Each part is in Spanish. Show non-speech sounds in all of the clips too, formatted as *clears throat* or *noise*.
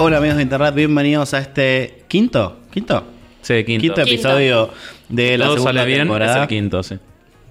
Hola amigos de internet, bienvenidos a este quinto, quinto, Sí, quinto. quinto episodio de la todo segunda sale bien, es temporada. el quinto, sí.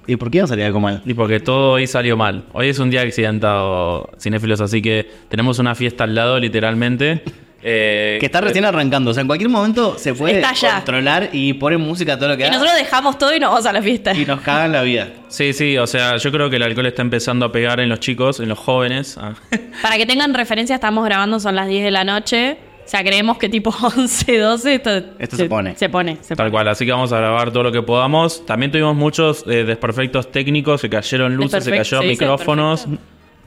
¿Y por qué no salía algo mal? Y porque todo hoy salió mal. Hoy es un día accidentado, cinéfilos, así que tenemos una fiesta al lado, literalmente. Eh, Que está recién arrancando, o sea, en cualquier momento se puede controlar y poner música todo lo que Y da nosotros dejamos todo y nos vamos a la fiesta. y nos cagan la vida. Sí, sí, o sea, yo creo que el alcohol está empezando a pegar en los chicos, en los jóvenes. Ah. *laughs* Para que tengan referencia, estamos grabando, son las 10 de la noche. O sea, creemos que tipo *laughs* 11, 12 esto, Esto se pone. Se pone, se Tal pone. cual, así que vamos a grabar todo lo que podamos. También tuvimos muchos eh, desperfectos técnicos, se cayeron luces, se Desperfect- cayeron se micrófonos.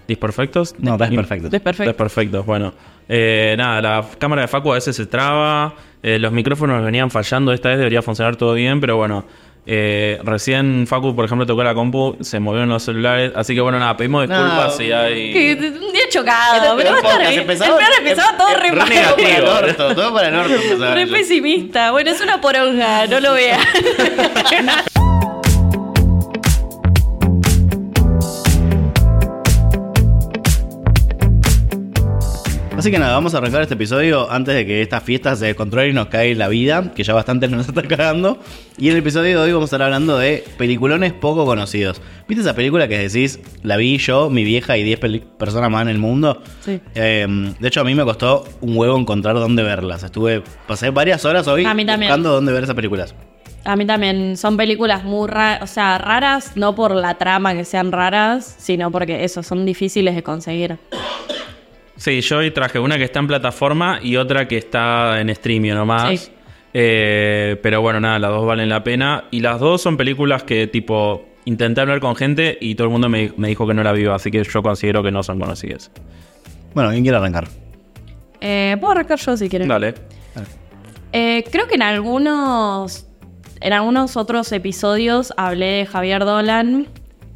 ¿Disperfectos? No, desperfecto. Desperfecto. Desperfectos, bueno. Eh, nada, la cámara de Facu a veces se traba, eh, los micrófonos venían fallando, esta vez debería funcionar todo bien, pero bueno. eh, recién Facu, por ejemplo, tocó la compu, se movieron los celulares, así que bueno, nada, pedimos disculpas No. si hay... Que- Un día chocado, pero va a estar empezaba- el plan empezaba todo re em- mal. todo para el negativo. orto, todo para el orto empezaba Re pesimista. Bueno, es una poronga, no lo veas. *laughs* Así que nada, vamos a arrancar este episodio antes de que esta fiesta se descontrole y nos caiga la vida, que ya bastante nos *laughs* está cagando. Y en el episodio de hoy vamos a estar hablando de peliculones poco conocidos. ¿Viste esa película que decís, la vi yo, mi vieja y 10 peli- personas más en el mundo? Sí. Eh, de hecho, a mí me costó un huevo encontrar dónde verlas. Estuve, pasé varias horas hoy A mí buscando dónde ver esas películas. A mí también son películas muy raras, o sea, raras no por la trama que sean raras, sino porque eso, son difíciles de conseguir. Sí, yo hoy traje una que está en plataforma y otra que está en streaming nomás. Sí. Eh, pero bueno, nada, las dos valen la pena. Y las dos son películas que tipo intenté hablar con gente y todo el mundo me, me dijo que no la vio, así que yo considero que no son conocidas. Bueno, ¿quién quiere arrancar? Eh, Puedo arrancar yo si quieres. Dale. Eh, creo que en algunos, en algunos otros episodios hablé de Javier Dolan.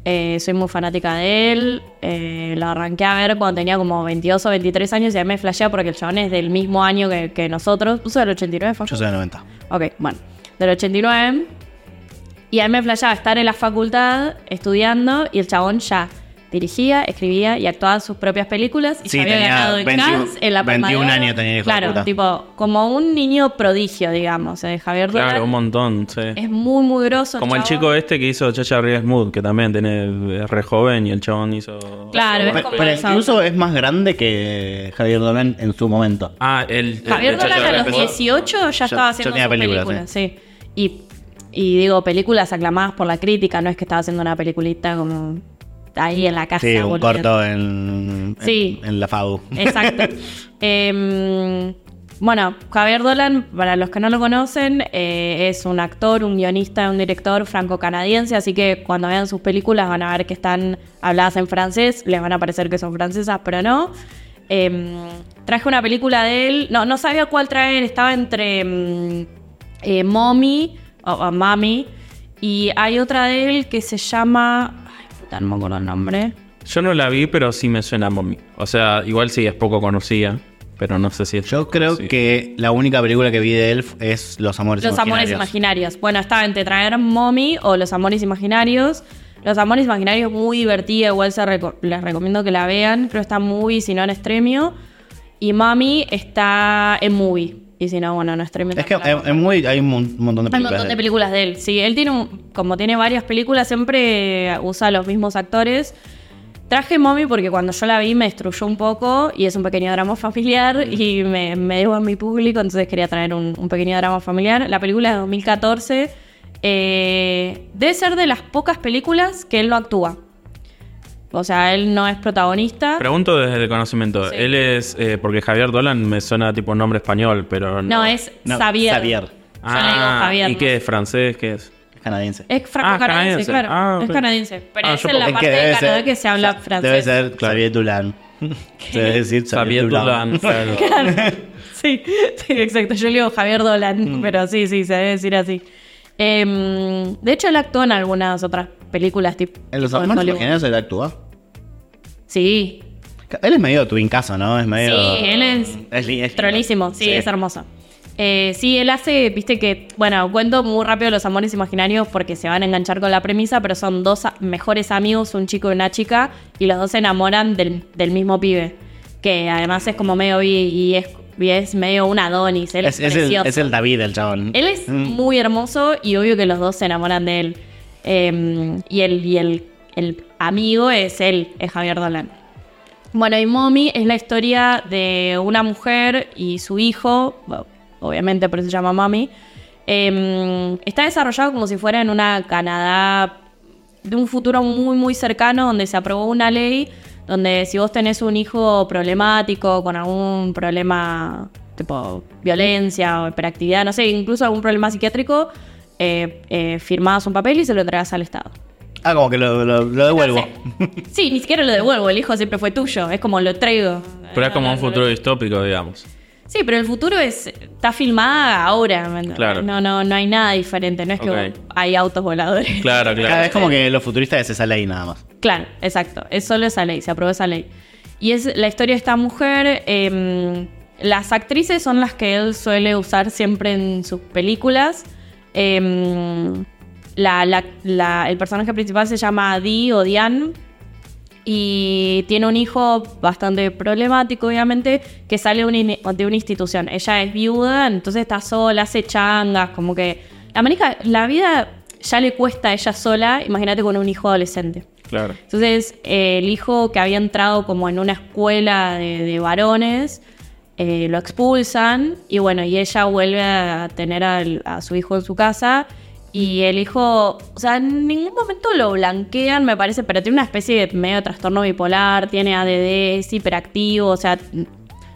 Eh, soy muy fanática de él. Eh, lo arranqué a ver cuando tenía como 22 o 23 años y a mí me flashea porque el chabón es del mismo año que, que nosotros. ¿Puso del 89, Facu? Yo soy de 90. Ok, bueno, del 89. Y a mí me flashaba estar en la facultad estudiando y el chabón ya dirigía, escribía y actuaba sus propias películas y Sí, ya había tenía ganado en 21 Cannes, en la 21 Palma de Oro. años tenía el hijo de Claro, puta. tipo, como un niño prodigio, digamos, de Javier Dolan. Claro, un montón, sí. Es muy, muy groso. Como el chico este que hizo Chacha Real Smooth, que también tiene, es re joven y el chabón hizo... Claro, es Pero, como pero incluso es más grande que Javier Dolan en su momento. Ah, el... Javier el Dolan a los Smooth. 18 ya, Ya- estaba haciendo películas, películas, sí. Y, y digo, películas aclamadas por la crítica, no es que estaba haciendo una peliculita como ahí en la casa. Sí, un boludo. corto en, Sí. en, en la FAU. Exacto. *laughs* Em, bueno, Javier Dolan, para los que no lo conocen, eh, es un actor, un guionista, un director franco-canadiense, así que cuando vean sus películas van a ver que están habladas en francés, les van a parecer que son francesas, pero no. Em, traje una película de él, no, no sabía cuál traer, estaba entre em, eh, Mommy o, o Mami, y hay otra de él que se llama... Puta, no me acuerdo el nombre. Yo no la vi, pero sí me suena a Mommy. O sea, igual sí es poco conocida, pero no sé si es... Yo creo que la única película que vi de él es Los Amores Los Amores Imaginarios. Bueno, estaba entre traer Mommy o Los Amores Imaginarios. Los Amores Imaginarios muy divertida, igual se reco- les recomiendo que la vean. Creo que está en movie, si no en Stremio. Y Mami está en movie. Y si no, bueno, en Stremio. Es que muy, hay un mon- montón de hay un películas. montón de películas de él. Sí, él tiene un- como tiene varias películas, siempre usa los mismos actores. Traje Mommy porque cuando yo la vi me destruyó un poco y es un pequeño drama *laughs* familiar y me, me debo a mi público, entonces quería traer un, un pequeño drama familiar. La película de 2014. eh, debe ser de las pocas películas que él no actúa. O sea, él no es protagonista. Pregunto desde el conocimiento. Sí. Él es... eh, porque Javier Dolan me suena tipo un nombre español, pero no... no, es No, Xavier. Xavier. Yo le digo Ah, Javier. ¿y ¿no? qué es? ¿Francés? ¿Qué es? Es canadiense. Es franco-canadiense, canadiense. claro. Ah, Es canadiense. Pero Ah, es en la parte de Canadá que se habla francés. Debe ser Xavier Dolan. *laughs* Se debe decir Xavier Dolan. *laughs* claro. sí, sí, exacto. Yo le digo Javier Dolan, Mm. pero sí, sí, se debe decir así. Em, de hecho, él actuó en algunas otras películas tipo. En Los Hollywood. Imaginarios él actúa. Sí, Él es medio twincazo, ¿no? Es medio. Sí, él es Es, es sí, es hermoso. Eh, sí, él hace, viste que, bueno, cuento muy rápido los amores imaginarios porque se van a enganchar con la premisa, pero son dos mejores amigos, un chico y una chica, y los dos se enamoran del, del mismo pibe, que además es como medio bi y es y es medio un Adonis. Él es, el, precioso. es el David, el chabón. Él es Mm. muy hermoso y obvio que los dos se enamoran de él. Eh, y el, y el, el amigo es él, es Javier Dolan. Bueno, y Mommy es la historia de una mujer y su hijo, obviamente por eso se llama Mommy. Eh, está desarrollado como si fuera en una Canadá de un futuro muy, muy cercano donde se aprobó una ley donde si vos tenés un hijo problemático, con algún problema tipo violencia o hiperactividad, no sé, incluso algún problema psiquiátrico, eh, eh, firmabas un papel y se lo entregás al Estado. Ah, como que lo, lo- lo devuelvo. Sí, ni siquiera lo devuelvo, el hijo siempre fue tuyo, es como lo traigo. Pero es como un futuro distópico, digamos. Sí, pero el futuro es está filmada ahora. Claro. No, no, no hay nada diferente, no es que hay autos voladores. Claro, *laughs* Cada claro. vez como que lo futurista es esa ley nada más. Claro, exacto. Es solo esa ley, se aprobó esa ley. Y es la historia de esta mujer. eh, las actrices son las que él suele usar siempre en sus películas. Eh, la- la- la- el personaje principal se llama Dee o Diane. Y tiene un hijo bastante problemático, obviamente, que sale de una, institución. Ella es viuda, entonces está sola, hace changas, como que... La, maneja, la vida ya le cuesta a ella sola, imagínate con un hijo adolescente. Claro. Entonces, eh, el hijo que había entrado como en una escuela de, de varones, eh, lo expulsan y bueno, y ella vuelve a tener al- a su hijo en su casa y el hijo, o sea, en ningún momento lo blanquean, me parece, pero tiene una especie de medio trastorno bipolar, tiene ADD, es hiperactivo, o sea,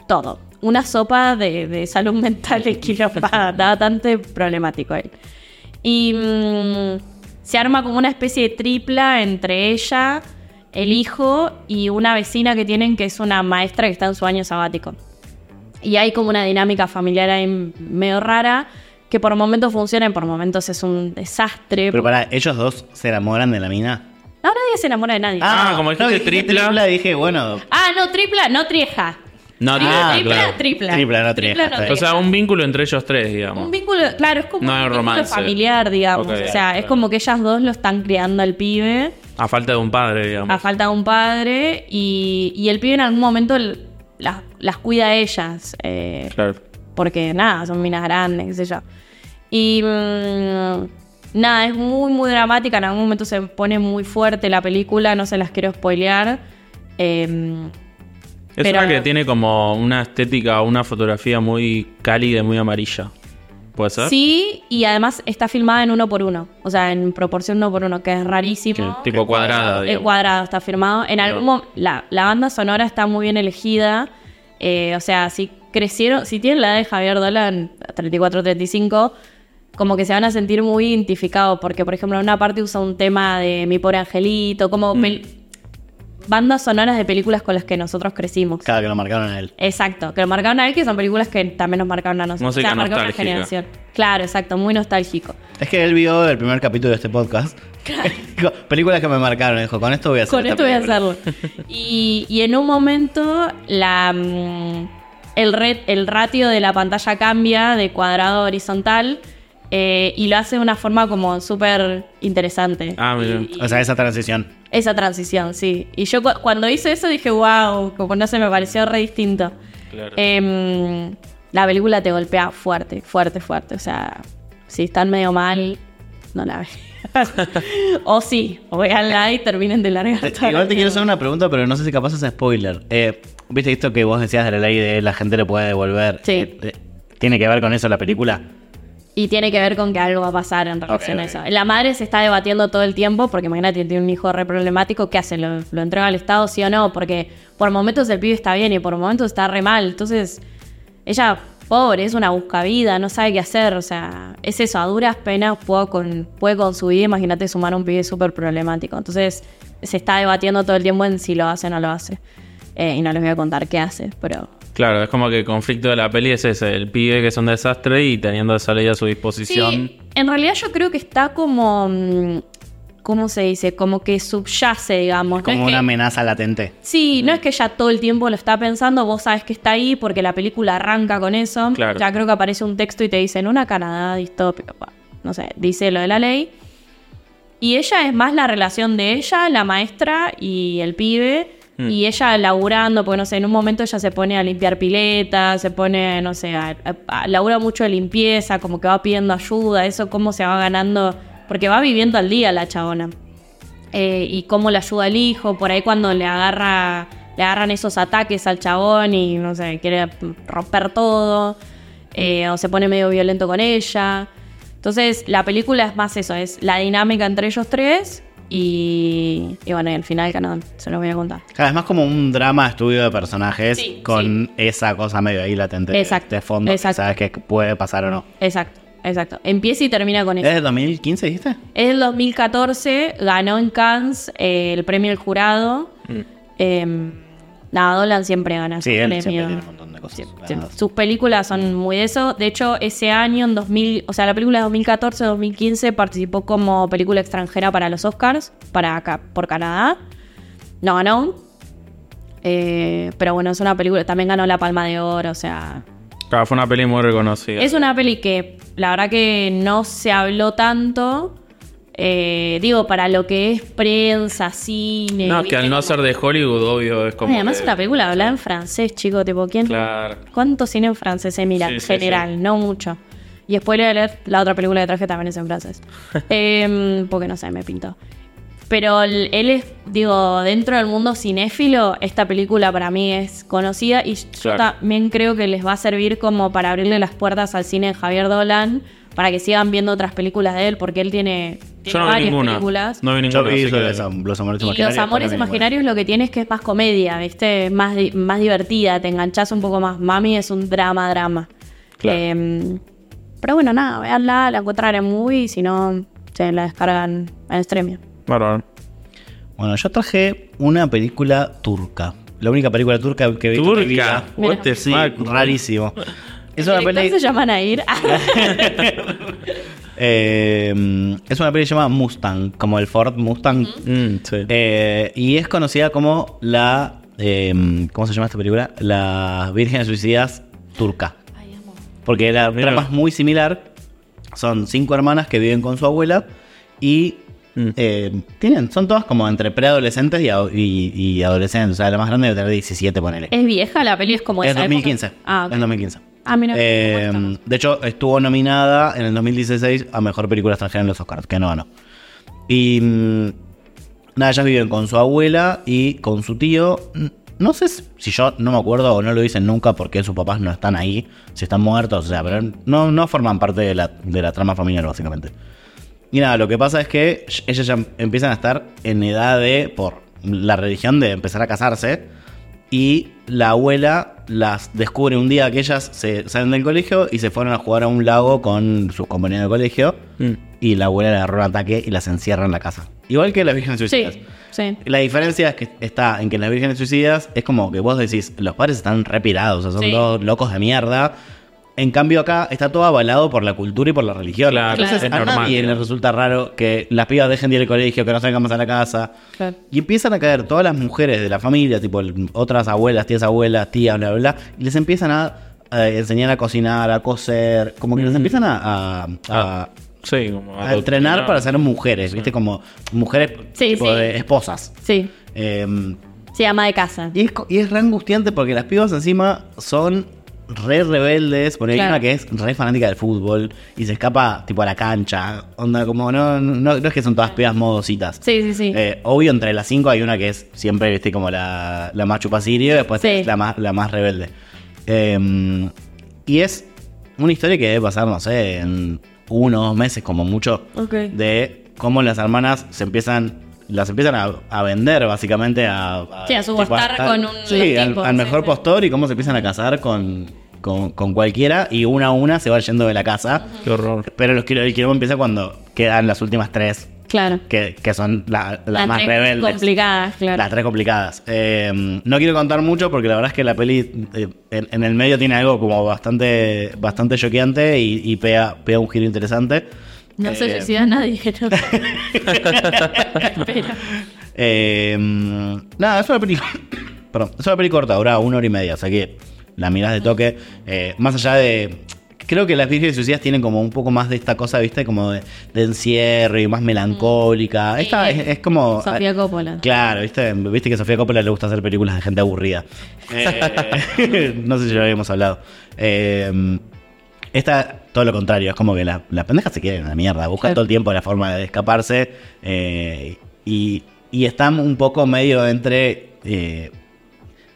todo. Una sopa de, salud mental *laughs* equilibrada, bastante problemático él. Y mm, se arma como una especie de tripla entre ella, el hijo y una vecina que tienen que es una maestra que está en su año sabático. Y hay como una dinámica familiar ahí medio rara que por momentos funciona y por momentos es un desastre. Pero para, ¿ellos dos se enamoran de la mina? No, nadie se enamora de nadie. Ah, como dijiste no, tripla. dije, bueno, Ah, no, tripla, no trieja. No, Tri- trieja, tripla, claro. tripla. Tripla, no trieja, está bien. O sea, un vínculo entre ellos tres, digamos. Un vínculo, claro, es como No un vínculo romance. familiar, digamos. Ok, o sea, claro. es como que ellas dos lo están criando al pibe A falta de un padre, digamos. a falta de un padre y, y el pibe en algún momento las, las cuida a ellas. eh, Claro. Porque nada, son minas grandes, qué sé yo. Y mm, nada, es muy, muy dramática. En algún momento se pone muy fuerte la película, no se las quiero spoilear. Em, Es Pero- una que tiene como una estética, una fotografía muy cálida y muy amarilla. ¿Puede ser? sí, y además está filmada en uno por uno, o sea, en proporción uno por uno, que es Que- rarísimo. tipo cuadrada, El digamos. cuadrado está firmado. En algún la, la banda sonora está muy bien elegida. Eh, o sea, si crecieron, si tienen la edad de Javier Dolan, 34-35, como que se van a sentir muy identificados. Porque, por ejemplo, en una parte usa un tema de Mi pobre angelito, como Mm. bandas sonoras de películas con las que nosotros crecimos. cada que lo marcaron a él. Exacto, que lo marcaron a él, que son películas que también nos marcaron a nosotros. Música marcaron una nostálgica. generación. Claro, exacto, muy nostálgico. Es que él vio el primer capítulo de este podcast. *laughs* Películas que me marcaron. Dijo, con esto voy a hacer Con esto voy a película". hacerlo. Y, y en un momento la, mm, el, re- el ratio de la pantalla cambia de cuadrado a horizontal eh, y lo hace de una forma como súper interesante. Ah, mira. Y- y O sea, esa transición. esa transición, sí. Y yo cu- cuando hice eso dije, wow, como no sé, me pareció re distinto. Claro. Em, la película te golpea fuerte, fuerte, fuerte. O sea, si están medio mal, no la vean. *laughs* o sí, o veanla y terminen de largar. Eh, Igual te quiero hacer una pregunta, pero no sé si capaz es spoiler. Eh, ¿Viste esto que vos decías de la ley de la gente le puede devolver? Sí. Eh, eh, ¿Tiene que ver con eso la película? Y tiene que ver con que algo va a pasar en relación a eso. La madre se está debatiendo todo el tiempo, porque imagínate, tiene un hijo re problemático, ¿qué hace? ¿Lo, lo entrega al Estado, sí o no? Porque por momentos el pibe está bien y por momentos está re mal. Entonces, ella, pobre, es una buscavida, no sabe qué hacer. O sea, es eso, a duras penas puede con, puede con su vida, imagínate sumar a un pibe súper problemático. Entonces, se está debatiendo todo el tiempo en si lo hace o no lo hace. Eh, y no les voy a contar qué hace, pero Claro, es como que el conflicto de la peli es ese, el pibe que es un desastre y teniendo esa ley a su disposición. Sí, en realidad yo creo que está como. mm, ¿Cómo se dice? Como que subyace, digamos. Como una que- amenaza latente. Sí, no es que ella todo el tiempo lo está pensando, vos sabes que está ahí porque la película arranca con eso. Claro. Ya creo que aparece un texto y te dice en una Canadá distópica, no sé, dice lo de la ley. Y ella es más la relación de ella, la maestra y el pibe, Mm. Y ella laburando, porque no sé, en un momento ella se pone a limpiar piletas, se pone, no sé, a, labura mucho de limpieza, como que va pidiendo ayuda, eso cómo se va ganando, porque va viviendo al día la chabona. Eh, y cómo le ayuda el hijo, por ahí cuando le agarra, le agarran esos ataques al chabón y no sé, quiere romper todo, eh, o se pone medio violento con ella. Entonces, la película es más eso, es la dinámica entre ellos tres y, y bueno, y al final no, se los voy a contar. Cada vez más como un drama estudio de personajes Sí, con esa cosa medio ahí latente de- Exacto, de fondo. que exacto. sabes que puede pasar o no. Exacto, exacto. Empieza y termina con eso. ¿Es de 2015, dijiste? Es el 2014, ganó en Cannes eh, el premio del jurado. Eh, nada, Dolan siempre gana. Sí, esos él premios. siempre tiene un montón de cosas. Sí, sí. ganadas. Sus películas son muy de eso. De hecho, ese año, en 2000, o sea, la película de 2014-2015 participó como película extranjera para los Oscars, para acá, por Canadá. No ganó. Eh, pero bueno, es una película, también ganó la Palma de Oro, o sea, Claro, fue una peli muy reconocida. es una peli que la verdad que no se habló tanto. Eh, digo, para lo que es prensa, cine. No, que al no ser de Hollywood, obvio, es como. Además que- una película hablada en francés, chico, tipo, ¿quién? Claro. ¿Cuánto cine en francés se mira? Sí, en sí, general, no mucho. Y spoiler la otra película que traje también es en francés. *laughs* Em, porque no sé, me pintó. Pero él es, digo, dentro del mundo cinéfilo, esta película para mí es conocida y yo también creo que les va a servir como para abrirle las puertas al cine de Javier Dolan, para que sigan viendo otras películas de él, porque él tiene, tiene Yo no vi varias ninguna. películas. No vi Yo ninguna. vi así que- esa- Los Amores Y Imaginarios. Los Amores para mí, Imaginarios lo que tiene es que es más comedia, ¿viste? Más, di- más divertida, te enganchás un poco más. Mami es un drama, drama. Claro. Eh, pero bueno, nada, veanla, la encuentran en movie, si no, se la descargan en streaming. Bárbaro. Bueno, yo traje una película turca. La única película turca que he visto en mi vida. Turca. What the Sí, fuck? rarísimo. Es ¿El una peli... se llama Nair? *laughs* eh, es una peli que se llama Mustang, como el Ford Mustang. Mm, sí. Eh, y es conocida como la... eh, ¿Cómo se llama esta película? La Virgen Suicidas turca. Porque la Mira. trama es muy similar. Son cinco hermanas que viven con su abuela y Mm. eh, tienen, son todas como entre preadolescentes y, ado- y- y adolescentes. O sea, la más grande debe tener 17, ponele. ¿Es vieja la peli? Es como Es esa 2015. época? Ah, ok. Es 2015. Ah, mira. Eh, de hecho, estuvo nominada en el 2016 a Mejor Película Extranjera en los Oscars, que no ganó. Y mm, nada, ellas viven con su abuela y con su tío. No sé si si yo no me acuerdo o no lo dicen nunca porque sus papás no están ahí, si están muertos, o sea, pero no, no forman parte de la, de la trama familiar, básicamente. Y nada, lo que pasa es que ellas ya empiezan a estar en edad de, por la religión, de empezar a casarse. Y la abuela las descubre un día que ellas se salen del colegio y se fueron a jugar a un lago con sus compañeros de colegio. Mm. Y la abuela le agarró un ataque y las encierra en la casa. Igual que las vírgenes suicidas. Sí, sí. La diferencia es que está en que en las vírgenes suicidas es como que vos decís, los padres están repirados, o sea, son Sí. todos locos de mierda. En cambio acá está todo avalado por la cultura y por la religión. Claro, Entonces es a normal, nadie le digamos. resulta raro que las pibas dejen de ir al colegio, que no salgan más a la casa. Claro. Y empiezan a caer todas las mujeres de la familia, tipo otras abuelas, tías abuelas, tías, bla, bla, bla, y les empiezan a enseñar a cocinar, a coser, como que les empiezan a, a- a- Ah, Sí, como a entrenar para ser mujeres, ¿viste? Como mujeres Sí, tipo sí. de esposas. Sí, Eh, se llama de casa. y, es, y es re angustiante porque las pibas encima son re rebeldes. Porque hay Claro. una que es re fanática del fútbol y se escapa tipo a la cancha. Onda, como no, no, no es que son todas pibas modositas. Sí, sí, sí. Eh, obvio, entre las cinco hay una que es siempre, viste, como la, la más chupacirio y después Sí. es la más, la más rebelde. Eh, y es una historia que debe pasar, no sé, en uno o dos meses como mucho. Ok. De cómo las hermanas se empiezan, las empiezan a, a vender básicamente a... Sí, a subastar tipo, con un- Sí, al, mejor postor y cómo se empiezan a casar con, con, con cualquiera y una a una se van yendo de la casa. Qué horror. Pero los, el quilombo empieza cuando quedan las últimas tres Claro. que, que son la- las Las más tres rebeldes. complicadas, claro. Las tres complicadas. Eh, no quiero contar mucho porque la verdad es que la peli eh, en, en el medio tiene algo como bastante bastante choqueante y, y pega, pega un giro interesante. No se Eh, suicida nadie. *laughs* ¿no? Pero, eh, nada, es una peli. *coughs* Perdón, es una peli corta, dura una hora y media, o sea que la mirás de toque. Eh, más allá de creo que las Vírgenes Suicidas tienen como un poco más de esta cosa, ¿viste? Como de, de encierro y más melancólica. Esta es, es como. Sofía Coppola. Claro, ¿viste? Viste que a Sofía Coppola le gusta hacer películas de gente aburrida. *laughs* Eh, *laughs* no sé si ya habíamos hablado. Eh, esta, todo lo contrario, es como que la, la pendeja se quiere en la mierda. Busca Claro. todo el tiempo la forma de escaparse. eh, y, y está un poco medio entre. eh,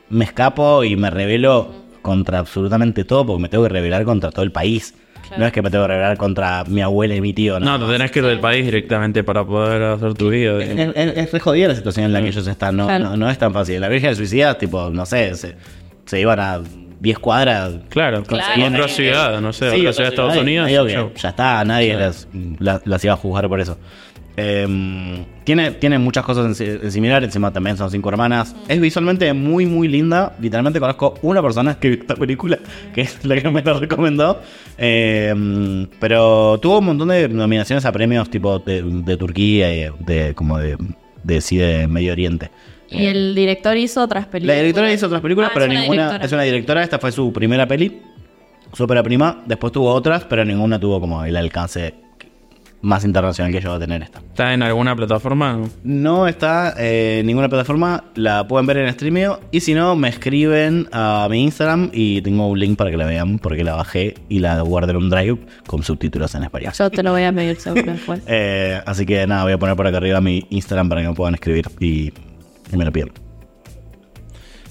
me escapo y me revelo contra absolutamente todo porque me tengo que revelar contra todo el país. Claro. No es que me tengo que revelar contra mi abuela y mi tío. No, te tenés que ir del país directamente para poder hacer tu vida. Es, es- es re jodida la situación en la que ellos están, no, Claro. no, no es tan fácil. La Virgen de Suicida, tipo, no sé, se, se iban a 10 cuadras. Claro, Claro. otra ciudad, no sé, Sí, otra ciudad de Estados Unidos. ya está, nadie las, las- las iba a juzgar por eso. Eh, tiene, tiene muchas cosas en, si- en similar, encima también son cinco hermanas. Es visualmente muy, muy linda. Literalmente conozco una persona que vio esta película, que es la que me la recomendó. Eh, pero tuvo un montón de nominaciones a premios tipo de, de Turquía y de, como de, de, sí, de Medio Oriente. Y el director hizo otras La películas. directora hizo otras películas, Ah, pero es ninguna directora. es una directora. Esta fue su primera peli, su ópera prima. Después tuvo otras, pero ninguna tuvo como el alcance más internacional que llegó a tener esta. ¿Está en alguna plataforma? No está eh, en ninguna plataforma, la pueden ver en Streamio. Y si no, me escriben a mi Instagram y tengo un link para que la vean, porque la bajé y la guardé en un drive con subtítulos en español. Yo te lo voy a pedir *laughs* seguro después. Eh, así que nada, voy a poner por acá arriba mi Instagram para que me puedan escribir y, y me lo piden.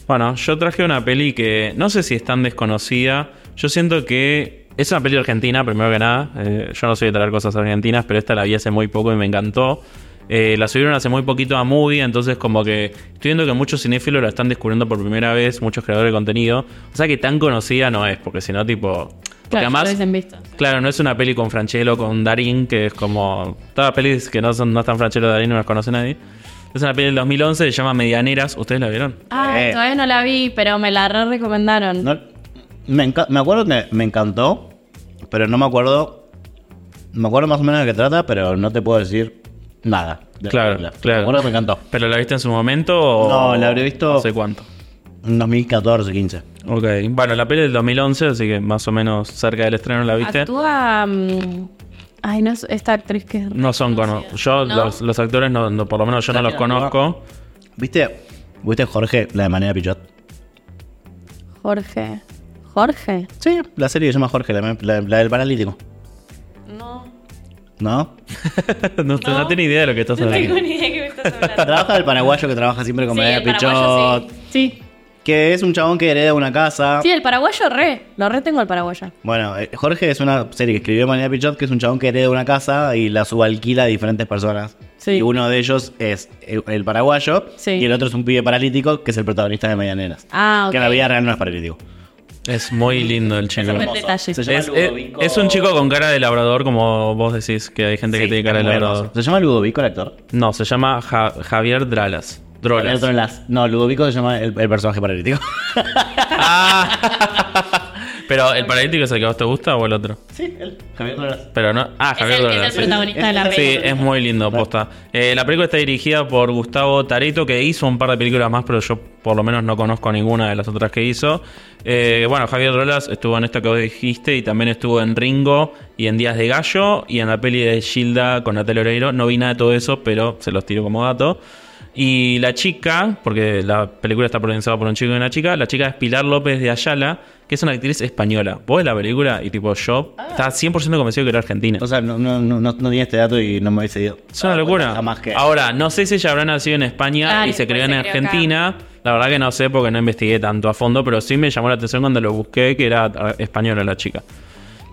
Bueno, yo traje una peli que no sé si es tan desconocida. Yo siento que es una peli argentina, primero que nada. Eh, yo no soy de traer cosas argentinas, pero esta la vi hace muy poco y me encantó. Eh, la subieron hace muy poquito a Movie, entonces como que estoy viendo que muchos cinéfilos la están descubriendo por primera vez, muchos creadores de contenido. O sea que tan conocida no es, porque si no, tipo... Porque Claro, además, ya lo hubiesen visto. Claro, no es una peli con Franchella o con Darín, que es como. Todas las pelis que no son no están Franchella o Darín no las conoce nadie. Es una peli del 2011, se llama Medianeras. ¿Ustedes la vieron? Ah, Eh. todavía no la vi, pero me la re recomendaron. No- me, me acuerdo que me encantó, pero no me acuerdo. Me acuerdo más o menos de qué trata, pero no te puedo decir nada. de Claro, claro. Me acuerdo que me encantó. ¿Pero la viste en su momento o.? No, la habré visto- No sé cuánto. En 2014, 15. Ok. Bueno, la peli del 2011, así que más o menos cerca del estreno la viste. Actúa. mm, ay, no es esta actriz que es. No son conocidos. Yo, ¿No? los, los actores, no, no, por lo menos yo no los conozco. ¿Viste? ¿Viste Jorge, la de Manera Pichot? Jorge. Jorge. Sí, la serie se llama Jorge, la, la- la del paralítico. No. *laughs* ¿No? no, no tengo idea de lo que estás hablando. ni idea que me estás *laughs* hablando. Trabaja el paraguayo que trabaja siempre con Sí, el Pichot. paraguayo sí. Sí. Que es un chabón que hereda una casa. Sí, el paraguayo re. Lo re tengo el paraguayo. Bueno, eh, Jorge es una serie que escribió Manera Pichot, que es un chabón que hereda una casa y la subalquila a diferentes personas. Sí. Y uno de ellos es el, el paraguayo Sí. y el otro es un pibe paralítico que es el protagonista de Medianeras. Ah, ok. Que en la vida real no es paralítico. Es muy lindo el chico. Es, es- es un chico con cara de labrador, como vos decís, que hay gente que tiene cara de labrador. hermoso. ¿Se llama Ludovico el actor? No, se llama Ja- Javier Dralas. Drolas. El otro en las- No, Ludovico se llama el, el personaje paralítico. Ah. *laughs* Pero el paralítico es el que a vos te gusta o el otro? sí, él. Javier Drolas. Pero no. Ah, Es Javier el, que Drolas. es el sí. protagonista de la Es- Sí, película. es muy lindo, posta. Eh, la película está dirigida por Gustavo Tareto, que hizo un par de películas más, pero yo por lo menos no conozco ninguna de las otras que hizo. Eh, bueno, Javier Drolas estuvo en esta que vos dijiste y también estuvo en Ringo y en Días de Gallo y en la peli de Gilda con Natalia Oreiro. No vi nada de todo eso, pero se los tiro como dato. Y la chica, porque la película está protagonizada por un chico y una chica, la chica es Pilar López de Ayala, que es una actriz española. Vos ves la película y tipo yo estaba 100% convencido que era argentina. O sea, no, no, no, no, no tenía este dato y no me hubiese ido. Es una locura. Jamás que. Ahora, no sé si ella habrá nacido en España y se después en Argentina. La verdad que no sé porque no investigué tanto a fondo, pero sí me llamó la atención cuando lo busqué que era ah, española la chica.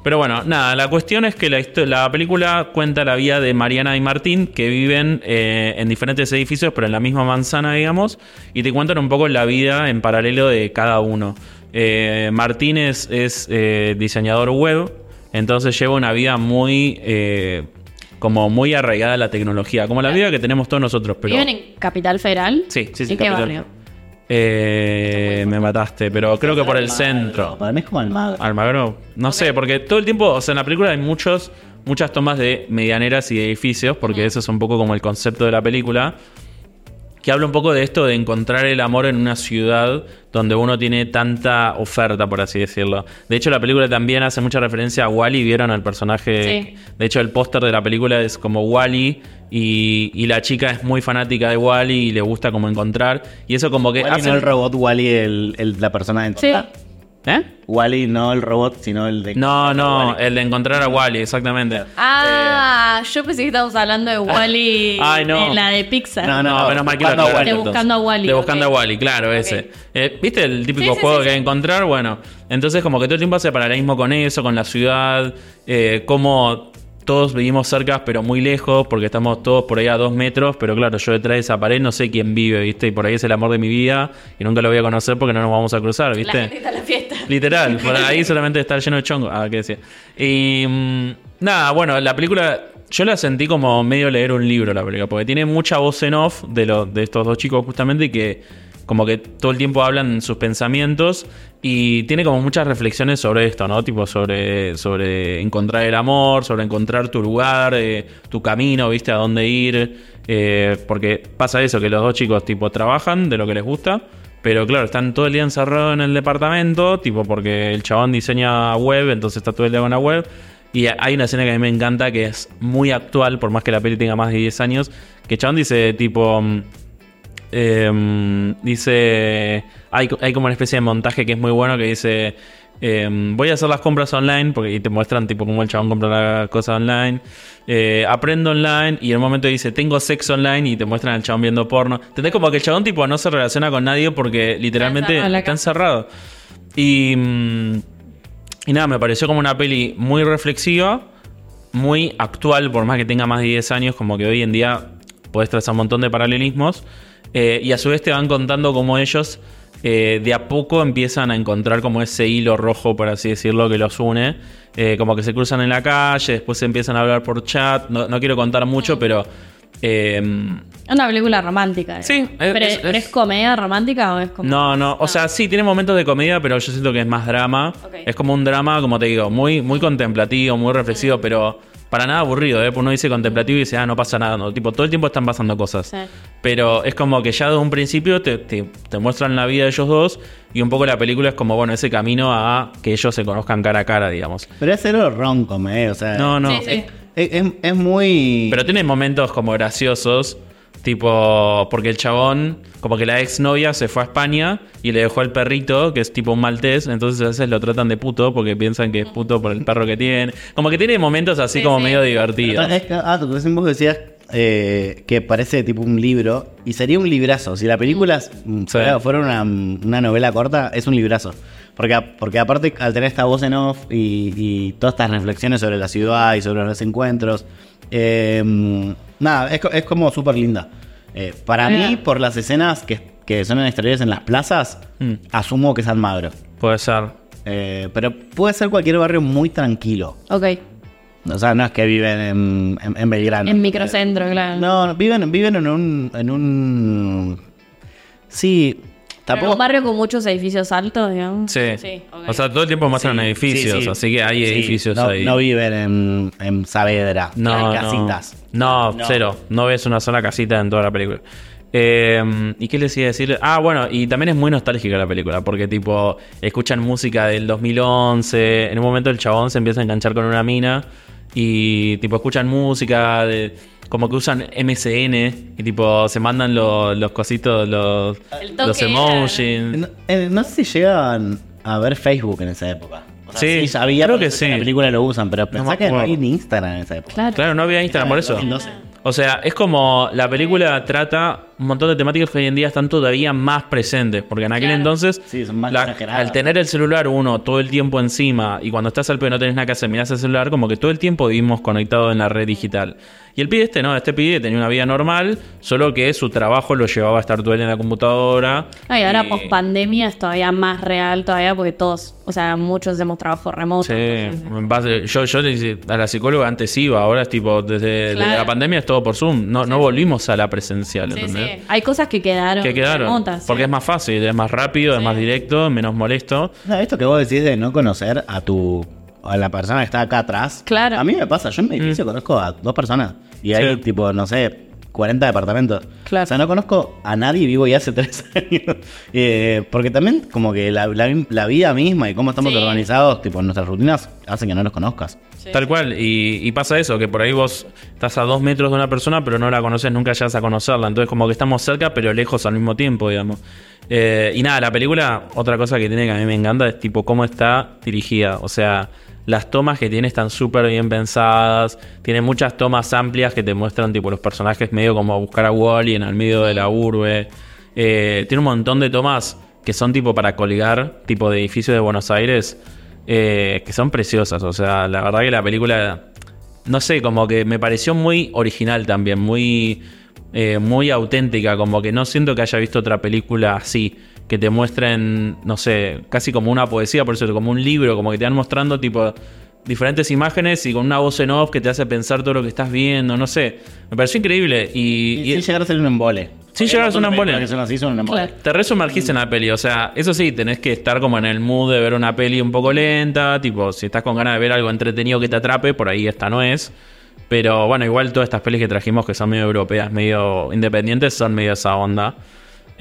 Pero bueno, nada, la cuestión es que la, la película cuenta la vida de Mariana y Martín, que viven eh, en diferentes edificios, pero en la misma manzana, digamos, y te cuentan un poco la vida en paralelo de cada uno. Eh, Martín es, es, eh, diseñador web, entonces lleva una vida muy... eh, como muy arraigada a la tecnología, como la vida que tenemos todos nosotros, pero... ¿Viven en Capital Federal? Sí, sí, sí, ¿En qué barrio? Eh, me mataste, pero creo que por el centro. Para mí es como Almagro. Almagro. No sé, porque todo el tiempo, o sea, en la película hay muchos, muchas tomas de medianeras y de edificios, porque ese es un poco como el concepto de la película. Que habla un poco de esto de encontrar el amor en una ciudad donde uno tiene tanta oferta, por así decirlo. De hecho, la película también hace mucha referencia a Wally, vieron al personaje. Sí. De hecho, el póster de la película es como Wally y, y la chica es muy fanática de Wally y le gusta como encontrar. Y eso como que Wally hace no el robot, Wally el, el- la persona de Sí. ¿Eh? Wally no el robot, sino el de... No, no, el de encontrar a Wally, exactamente. Ah, yo pensé que estábamos hablando de Wally. *laughs* Ay, no. de la de Pixar. No, No, menos mal que lo Wally. De. Buscando a Wally, De buscando ok. a Wally, claro, ese. Eh, ¿Viste el típico Sí, sí, juego sí, que hay sí. que encontrar? Bueno, entonces como que todo el tiempo hace paralelismo con eso, con la ciudad, eh, cómo todos vivimos cerca pero muy lejos, porque estamos todos por ahí a dos metros, pero claro, yo detrás de esa pared no sé quién vive, ¿viste? Y por ahí es el amor de mi vida y nunca lo voy a conocer porque no nos vamos a cruzar, La ¿viste? gente está en la fiesta. *laughs* Literal, por ahí solamente está lleno de chongo. Ah, qué decía. Y mm, nada, bueno, la película yo la sentí como medio leer un libro la película, porque tiene mucha voz en off de, lo, de estos dos chicos justamente y que como que todo el tiempo hablan sus pensamientos y tiene como muchas reflexiones sobre esto, ¿no? Tipo sobre, sobre encontrar el amor, sobre encontrar tu lugar, eh, tu camino, ¿viste? A dónde ir. eh, porque pasa eso, que los dos chicos tipo trabajan de lo que les gusta. Pero claro, están todo el día encerrados en el departamento, tipo porque el chabón diseña web, entonces está todo el día con la web. Y hay una escena que a mí me encanta que es muy actual, por más que la peli tenga más de 10 años, que chabón dice tipo... em, dice... Hay, hay como una especie de montaje que es muy bueno que dice... em, voy a hacer las compras online, porque y te muestran tipo cómo el chabón compra las cosas online. Eh, aprendo online y en un momento dice tengo sexo online y te muestran al chabón viendo porno. ¿Entendés? Como que el chabón tipo no se relaciona con nadie porque literalmente está encerrado. Y, mm, y nada, me pareció como una peli muy reflexiva, muy actual, por más que tenga más de 10 años, como que hoy en día puedes trazar un montón de paralelismos. Eh, y a su vez te van contando cómo ellos eh, de a poco empiezan a encontrar como ese hilo rojo, por así decirlo, que los une. Eh, como que se cruzan en la calle, después se empiezan a hablar por chat. No, no quiero contar mucho, pero... eh, Es una película romántica. Sí, es- pero, es- pero es comedia romántica o es como. No, no, o sea, sí, tiene momentos de comedia, pero yo siento que es más drama. Es como un drama, como te digo, muy, muy contemplativo, muy reflexivo, pero para nada aburrido, ¿eh? Porque uno dice contemplativo y dice, ah, no pasa nada, no, tipo, todo el tiempo están pasando cosas. Sí. Pero es como que ya desde un principio te, te- te muestran la vida de ellos dos y un poco la película es como, bueno, ese camino a que ellos se conozcan cara a cara, digamos. Pero es cero rom-com, ¿eh? O sea, No, no. Sí, sí. Es, es- es muy... Pero tiene momentos como graciosos, tipo, porque el chabón, como que la exnovia se fue a España y le dejó el perrito, que es tipo un maltés, entonces a veces lo tratan de puto porque piensan que es puto por el perro que tiene. Como que tiene momentos así Sí, como sí. medio divertidos. Es que- ah, tú recién vos decías eh, que parece tipo un libro y sería un librazo. Si la película mm, Sí. fuera, fuera una, una novela corta, es un librazo. Porque, a- porque aparte, al tener esta voz en off y, y todas estas reflexiones sobre la ciudad y sobre los encuentros, eh, nada, es, es como súper linda. Eh, para mí, por las escenas que, que son en exteriores en las plazas, Mm. asumo que es Almagro. Puede ser. Eh, pero puede ser cualquier barrio muy tranquilo. Ok. O sea, no es que viven en, en, en Belgrano. En microcentro, claro. No, no, viven, viven en un. En un sí, Pero en tampoco. un barrio con muchos edificios altos, digamos. Sí. ok. O sea, todo el tiempo muestran Sí, edificios, sí, sí. así que hay Sí, edificios no, ahí. No viven en, en Saavedra. No, en no. casitas. No, No. cero. No ves una sola casita en toda la película. Eh, ¿Y qué les iba a decir? Ah, bueno, y también es muy nostálgica la película, porque tipo, escuchan música del 2011, en un momento el chabón se empieza a enganchar con una mina y tipo, escuchan música, de, como que usan MSN y tipo, se mandan los, los cositos, los, los emojis. No, eh, no sé si llegan a ver Facebook en esa época. O sea, Sí, ya había, creo que sé En sí. la película lo usan, pero pensá me que no hay ni Instagram en esa época. Claro. Claro, no había Instagram por eso. 2012. O sea, es como la película trata un montón de temáticas que hoy en día están todavía más presentes. Porque en aquel Claro. entonces, Sí, son más la- exageradas. al tener el celular uno todo el tiempo encima y cuando estás al pedo y no tenés nada que hacer, mirás el celular, como que todo el tiempo vivimos conectados en la red digital. Y el pibe este, no, este pibe tenía una vida normal, solo que su trabajo lo llevaba a estar todo el día en la computadora. Ah, y ahora Y- post pandemia es todavía más real todavía porque todos, o sea, muchos hacemos trabajo remoto. Sí, entonces, en base- yo, yo le hice- a la psicóloga antes iba, ahora es tipo, desde, la pandemia es todo por Zoom, no, no volvimos a la presencial, sí, ¿entendés? sí. Hay cosas que quedaron. que quedaron. remotas, porque sí. es más fácil, es más rápido, es más directo, menos molesto. Esto que vos decís de no conocer a tu a la persona que está acá atrás. Claro. A mí me pasa, yo en mi edificio conozco a dos personas. Y hay Sí. tipo, no sé, 40 departamentos. Claro. O sea, no conozco a nadie vivo ya hace *laughs* tres años. Eh, porque también como que la, la- la vida misma y cómo estamos Sí. organizados, tipo nuestras rutinas, hacen que no los conozcas. Tal cual, y, y pasa eso, que por ahí vos estás a dos metros de una persona, pero no la conoces, nunca llegas a conocerla. Entonces, como que estamos cerca, pero lejos al mismo tiempo, digamos. Eh, y nada, la película, otra cosa que tiene que a mí me encanta es tipo cómo está dirigida. O sea, las tomas que tiene están súper bien pensadas. Tiene muchas tomas amplias que te muestran, tipo, los personajes medio como a buscar a Wally en el medio de la urbe. Eh, tiene un montón de tomas que son tipo para colgar, tipo de edificios de Buenos Aires, eh, que son preciosas. O sea, la verdad que la película, no sé, como que me pareció muy original también, muy, eh, muy auténtica, como que no siento que haya visto otra película así, que te muestren, no sé, casi como una poesía, por eso, como un libro, como que te van mostrando tipo diferentes imágenes y con una voz en off que te hace pensar todo lo que estás viendo, no sé. Me pareció increíble y, Y, y- sin llegar a ser un embole. Sin llegar a ser un embole. Que son así, son un embole. Claro. te resumergís en la peli, o sea, eso sí, tenés que estar como en el mood de ver una peli un poco lenta, tipo, si estás con ganas de ver algo entretenido que te atrape, por ahí esta no es. Pero bueno, igual todas estas pelis que trajimos que son medio europeas, medio independientes, son medio esa onda.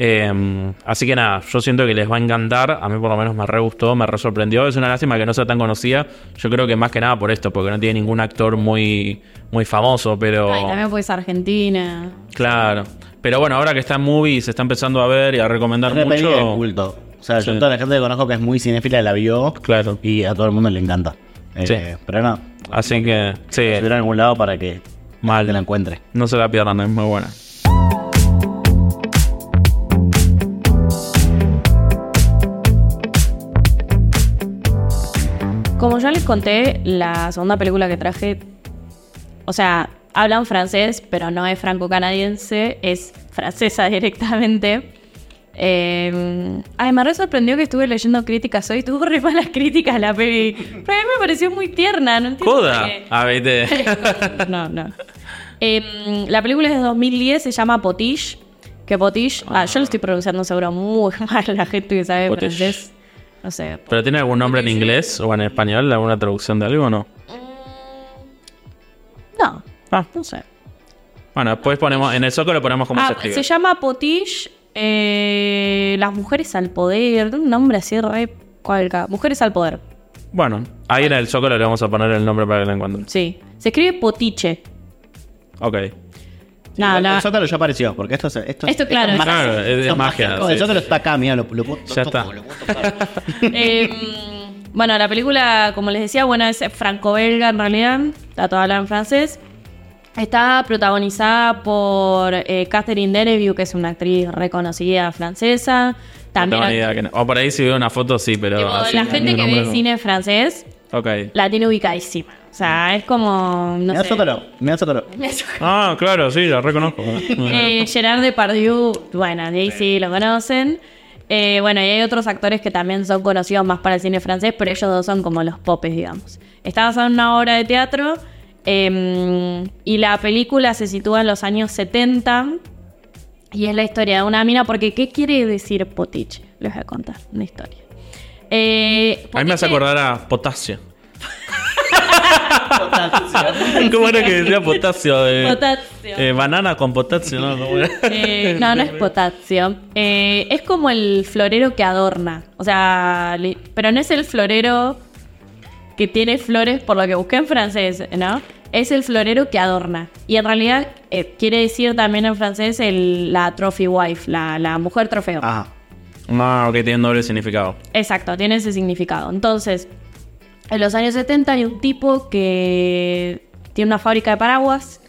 Eh, así que nada, yo siento que les va a encantar. A mí por lo menos me re gustó, me re sorprendió. Es una lástima que no sea tan conocida. Yo creo que más que nada por esto, porque no tiene ningún actor muy, muy famoso, pero... Ay, también pues Argentina. Claro. Pero bueno, ahora que está en movie se está empezando a ver y a recomendar Una peli de mucho. culto. O sea, yo Sí. toda la gente que conozco que es muy cinéfila la vio. Claro. Y a todo el mundo le encanta. Eh, Sí. Pero no, Así que, sí, subir en algún lado para que mal. te la encuentre. No se la pierdan, es muy buena. Como ya les conté, la segunda película que traje, o sea, hablan francés, pero no es franco-canadiense, es francesa *laughs* directamente. Eh, ay, me re sorprendió que estuve leyendo críticas hoy, tuvo re malas *laughs* críticas a la peli. Pero a mí me pareció muy tierna, no entiendo. Coda. por qué. Ah, viste. *laughs* no, no. Eh, la película es de 2010, se llama Potiche. Que Potiche, ah, yo lo estoy pronunciando seguro muy mal, la gente que sabe Potiche. francés. No sé. ¿Pero tiene algún nombre en inglés o en español? ¿Alguna traducción de algo o no? No, Ah, no sé. bueno, después ponemos, en el zócalo ponemos cómo se Ah, escribe. se llama Potiche, eh, Las mujeres al poder. Un nombre así re cualca. Mujeres al poder. Bueno, ahí en el zócalo le vamos a poner el nombre para que lo encuentren. Sí. Se escribe Potiche. Ok. Nada, el, la- el sótalo ya apareció, porque esto es. Esto, Esto, claro, es es- magia. Claro, es, es magia. No, el sí. sótalo está acá, mira, lo, lo puedo Ya toco, está. lo puedo tocar. *laughs* Eh, bueno, la película, como les decía, bueno, es franco-belga en realidad. Está toda hablada en francés. Está protagonizada por eh, Catherine Deneuve, que es una actriz reconocida francesa. No También tengo ni idea que no. O por ahí si veo una foto, sí, pero. tipo, así, la gente que ve cine francés la tiene ubicadísima. O sea, es como. No Mira el sé. sótalo, *laughs* sótalo. Ah, claro, sí, la reconozco. *laughs* Eh, Gerard Depardieu, bueno, ahí sí lo conocen. Eh, bueno, y hay otros actores que también son conocidos más para el cine francés, pero ellos dos son como los popes, digamos. Está basada en una obra de teatro eh, y la película se sitúa en los años 70 y es la historia de una mina, porque ¿qué quiere decir potiche? Les voy a contar una historia. Eh, A mí me hace acordar a potasio. ¿Cómo era que decía potasio? Eh, Potasio. eh, banana con potasio, ¿no? ¿Cómo era? Eh, no, no es *laughs* potasio. Eh, es como el florero que adorna. O sea, li- pero no es el florero que tiene flores, por lo que busqué en francés, ¿no? Es el florero que adorna. Y en realidad eh, quiere decir también en francés el- la trophy wife, la, la mujer trofeo. Ajá. No, ok, tiene un doble significado. Exacto, tiene ese significado. Entonces, en los años 70 hay un tipo que tiene una fábrica de paraguas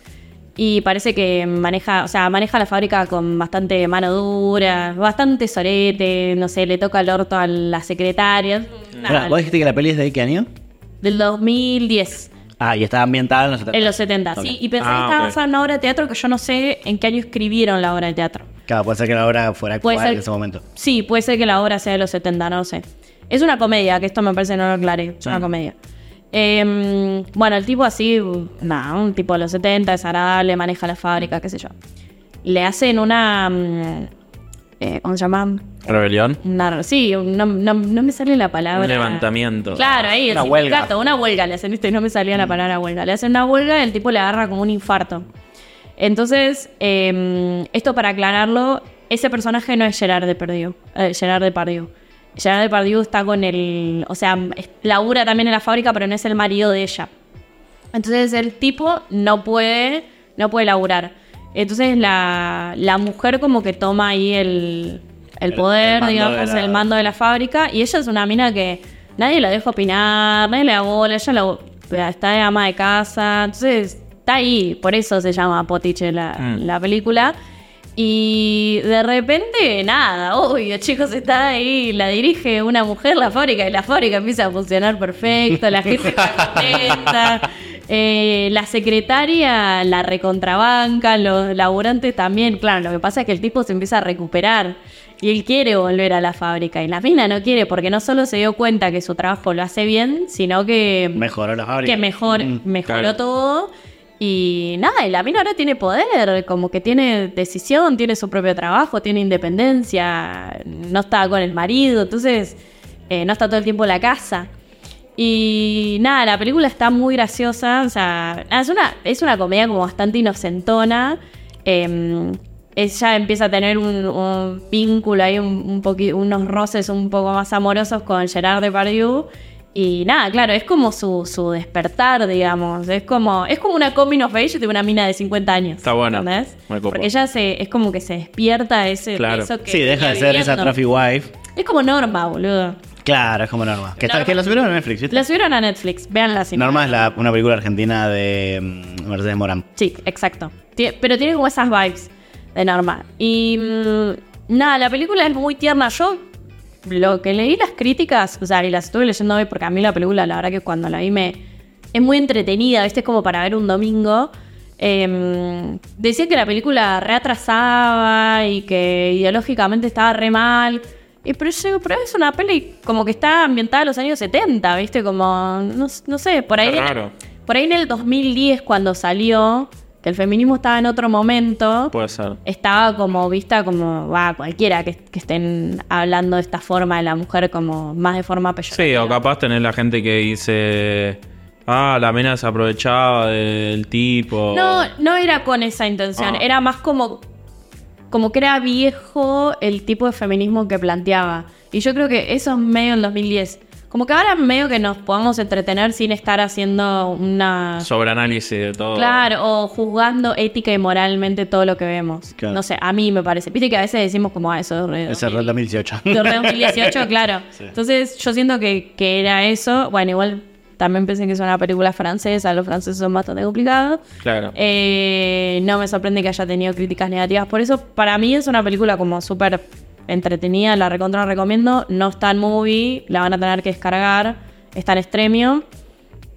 y parece que maneja, o sea, maneja la fábrica con bastante mano dura, bastante sorete, no sé, le toca el orto a la secretaria. Pará, Nada, ¿Vos dijiste que la peli es de qué año? del 2010, Ah, y está ambientada en los 70. en los 70, Ok. sí. Y pensé Ah, que estaba ok. basada en una obra de teatro que yo no sé en qué año escribieron la obra de teatro. Claro, puede ser que la obra fuera Puede actual ser- en ese momento. Sí, puede ser que la obra sea de los 70, no lo sé. Es una comedia, que esto me parece no lo aclaré. Es una comedia. Eh, bueno, el tipo así, nada, un tipo de los 70, desagradable, maneja la fábrica, qué sé yo. Le hacen una. mm, eh, ¿Cómo se llama? Rebelión. Una- sí, no, no- no me sale la palabra. Un levantamiento. Claro, ahí, Una huelga. una huelga le hacen, ¿viste? No me salía la palabra huelga. Le hacen una huelga y el tipo le agarra como un infarto. Entonces, eh, esto para aclararlo, ese personaje no es Gerard Depardieu. Eh, Gerard Depardieu. Gerard Depardieu está con el... O sea, labura también en la fábrica, pero no es el marido de ella. Entonces el tipo no puede, no puede laburar. Entonces la, la mujer como que toma ahí el, el poder, el digamos, la- el mando de la fábrica. Y ella es una mina que nadie la deja opinar, nadie le da bola, ella la- está de ama de casa. Entonces está ahí, por eso se llama Potiche la, Mm. la película. Y de repente, nada, obvio, chicos, está ahí, la dirige una mujer la fábrica y la fábrica empieza a funcionar perfecto, la gente está contenta, *laughs* eh, la secretaria la recontrabanca, los laburantes también, claro, lo que pasa es que el tipo se empieza a recuperar y él quiere volver a la fábrica y la mina no quiere porque no solo se dio cuenta que su trabajo lo hace bien, sino que Mejoró la fábrica. que mejor, Mm. mejoró claro. todo. Y nada, y la mina ahora tiene poder, como que tiene decisión, tiene su propio trabajo, tiene independencia, no está con el marido, entonces eh, no está todo el tiempo en la casa. Y nada, la película está muy graciosa, o sea, es una, es una comedia como bastante inocentona. Eh, ella empieza a tener un, vínculo ahí, un, un unos roces un poco más amorosos con Gerard Depardieu. Y nada, claro, es como su, su despertar, digamos. Es como, es como una coming of age de una mina de 50 años. Está buena. ¿entendés? Me. Porque ella se, es como que se despierta ese Claro. eso que Sí, deja de ser esa trophy wife. Es como Norma, boludo. Claro, es como Norma. Que, está, Norma. que la subieron en Netflix, ¿viste? La subieron a Netflix, véanla si no. Norma es la- una película argentina de mm, Mercedes Morán. Sí, exacto. Pero tiene como esas vibes de Norma. Y mm, nada, la película es muy tierna. Yo lo que leí las críticas, o sea, y las estuve leyendo hoy porque a mí la película, la verdad que cuando la vi me... Es muy entretenida, ¿viste? Es como para ver un domingo. Eh, decía que la película reatrasaba y que ideológicamente estaba re mal. Y pero yo pero es una peli como que está ambientada en los años 70, ¿viste? Como, no, no sé, por ahí... Raro. Por ahí en el 2010, cuando salió, que el feminismo estaba en otro momento, Puede ser. estaba como vista como, va, cualquiera que, que estén hablando de esta forma de la mujer como más de forma peyorativa. Sí, o capaz tenés la gente que dice. Ah, la mina se aprovechaba del tipo. No, no era con esa intención, Ah. era más como, como que era viejo el tipo de feminismo que planteaba. Y yo creo que eso es medio en 2010. Como que ahora medio que nos podamos entretener sin estar haciendo una... Sobreanálisis de todo. Claro, o juzgando ética y moralmente todo lo que vemos. Claro. No sé, a mí me parece. Viste que a veces decimos como, ah, eso es re Ese es el 2018. de re 2018, claro. *laughs* Entonces yo siento que, que era eso. Bueno, igual también pensé que es una película francesa, los franceses son bastante complicados. Claro. Eh, no me sorprende que haya tenido críticas negativas. Por eso, para mí es una película como súper entretenida, la recontra recomiendo. No está en movie, la van a tener que descargar. Está en Stremio.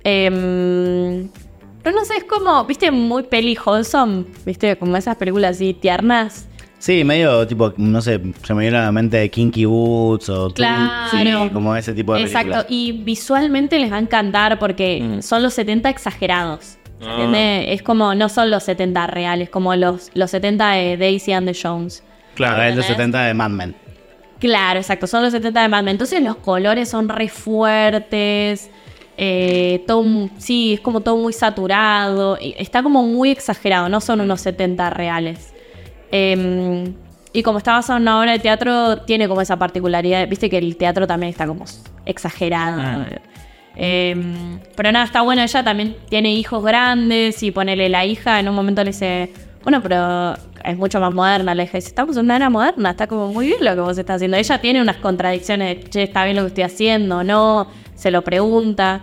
Em, pero no sé, es como, viste, muy peli wholesome, viste, como esas películas así tiernas. Sí, medio tipo, no sé, se me viene a la mente Kinky Boots o Claro. Sí, como ese tipo de Exacto, películas. y visualmente les va a encantar porque Mm. son los 70 exagerados. Ah. ¿entiendes? Es como, no son los 70 reales, como los, los 70 de Daisy and the Jones. Claro, es de los ¿Entendés? 70 de Mad Men. Claro, exacto, son los 70 de Mad Men. Entonces los colores son re fuertes, eh, todo, sí, es como todo muy saturado, y está como muy exagerado, no son unos 70 reales. Eh, y como está basado en una obra de teatro, tiene como esa particularidad, viste que el teatro también está como exagerado. Ah. Eh, pero nada, está bueno, ella también tiene hijos grandes y ponele la hija, en un momento le dice, bueno, pero es mucho más moderna, hija dice, estamos en una era moderna, está como muy bien lo que vos estás haciendo. Ella tiene unas contradicciones, de, che, está bien lo que estoy haciendo, no, se lo pregunta,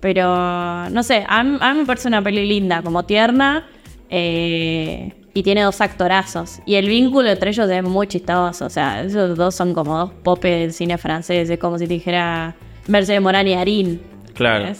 pero no sé, a mí, a mí me parece una peli linda, como tierna, eh, y tiene dos actorazos, y el vínculo entre ellos es muy chistoso, o sea, esos dos son como dos popes del cine francés, es como si te dijera Mercedes Morán y Arín. Claro.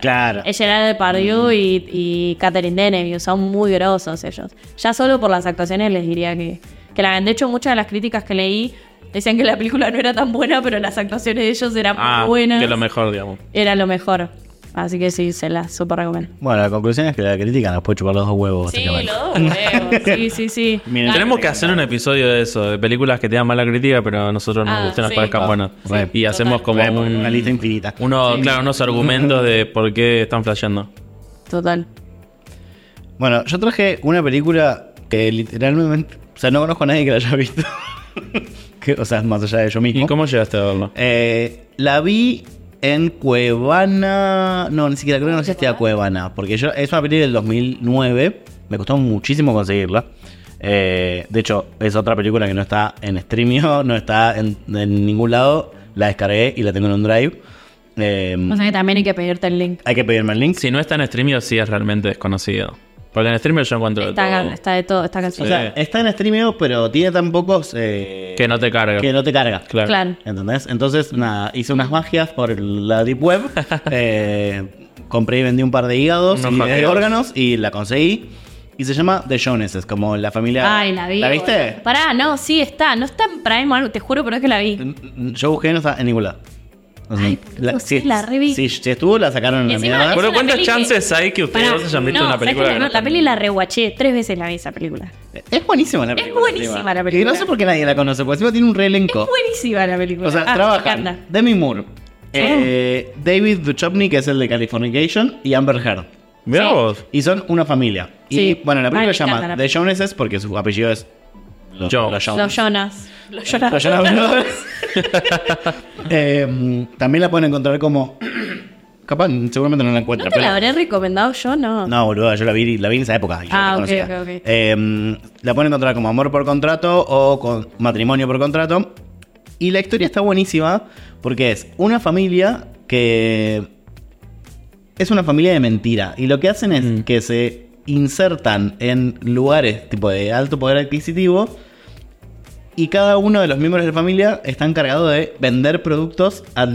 Claro. Es Gerard Depardieu y, y Catherine Deneuve, son muy grosos ellos. Ya solo por las actuaciones les diría que, que la. De hecho, muchas de las críticas que leí decían que la película no era tan buena, pero las actuaciones de ellos eran Ah, muy buenas. que lo mejor, digamos. Era lo mejor. Así que sí, se las super recomiendo. Bueno, la conclusión es que la crítica nos puede chupar los dos huevos. Sí, los dos huevos. *laughs* Sí, sí, sí. Miren, Ah, Tenemos que hacer un episodio de eso, de películas que te dan mala crítica, pero a nosotros nos Ah, gustan, nos sí. parezcan Ah, buenas. sí, y hacemos como un, una lista infinita. uno, claro, unos argumentos de por qué están flasheando. Total. Bueno, yo traje una película que literalmente. O sea, no conozco a nadie que la haya visto. *laughs* Que- o sea, más allá de yo mismo. ¿Y cómo llegaste a verlo? Eh, la vi en Cuevana. No, ni siquiera creo que no existía Cuevana. Porque yo, es una película del 2009. Me costó muchísimo conseguirla. Eh, de hecho, es otra película que no está en streaming, *laughs* no está en, en ningún lado. La descargué y la tengo en un drive. Eh, O sea que también hay que pedirte el link. hay que pedirme el link. Si no está en streaming, sí es realmente desconocido. Porque en streaming yo encuentro de Está, todo. está de todo, está casi. O sea, está en streaming, pero tiene tan pocos. eh, Que no te carga. que no te carga. Claro. Claro. ¿Entendés? Entonces, nada, hice unas magias por la Deep Web. *laughs* eh, compré y vendí un par de hígados Unos y de hackeos. órganos y la conseguí. Y se llama The Joneses, como la familia. Ay, la vi. ¿La viste? Pará, no, sí está. No está en Prime te juro, pero es que la vi. Yo busqué no está en ningún lado. O sea, Ay, la reví. si, si estuvo, la sacaron en la mierda. es una ¿cuántas que- chances hay que ustedes Pará, hayan visto no, una ¿sabes película que No, no la peli la rewatché. Tres veces la vi esa película. Es buenísima la película. buenísima encima. la película. Y no sé por qué nadie la conoce, porque encima tiene un re elenco. Es buenísima la película. O sea, Ah, encanta. Demi Moore, eh, David Duchovny, que es el de Californication, y Amber Heard. Mirá Sí. vos. Y son una familia. Y bueno, la película se llama la The Joneses porque su apellido es los, los Jonas. Los Jonas. Los Jonas Brothers. *laughs* Eh, también la pueden encontrar como. *clears throat* Capaz, seguramente no la ¿No encuentran. te pero- la habré recomendado yo? No. No, boludo, yo la vi, la vi en esa época. y yo Ah, la ok, conocía. ok, ok. Eh, la pueden encontrar como amor por contrato o con matrimonio por contrato. Y la historia está buenísima porque es una familia que es una familia de mentira. Y lo que hacen es Mm. que se insertan en lugares tipo de alto poder adquisitivo. Y cada uno de los miembros de la familia está encargado de vender productos a,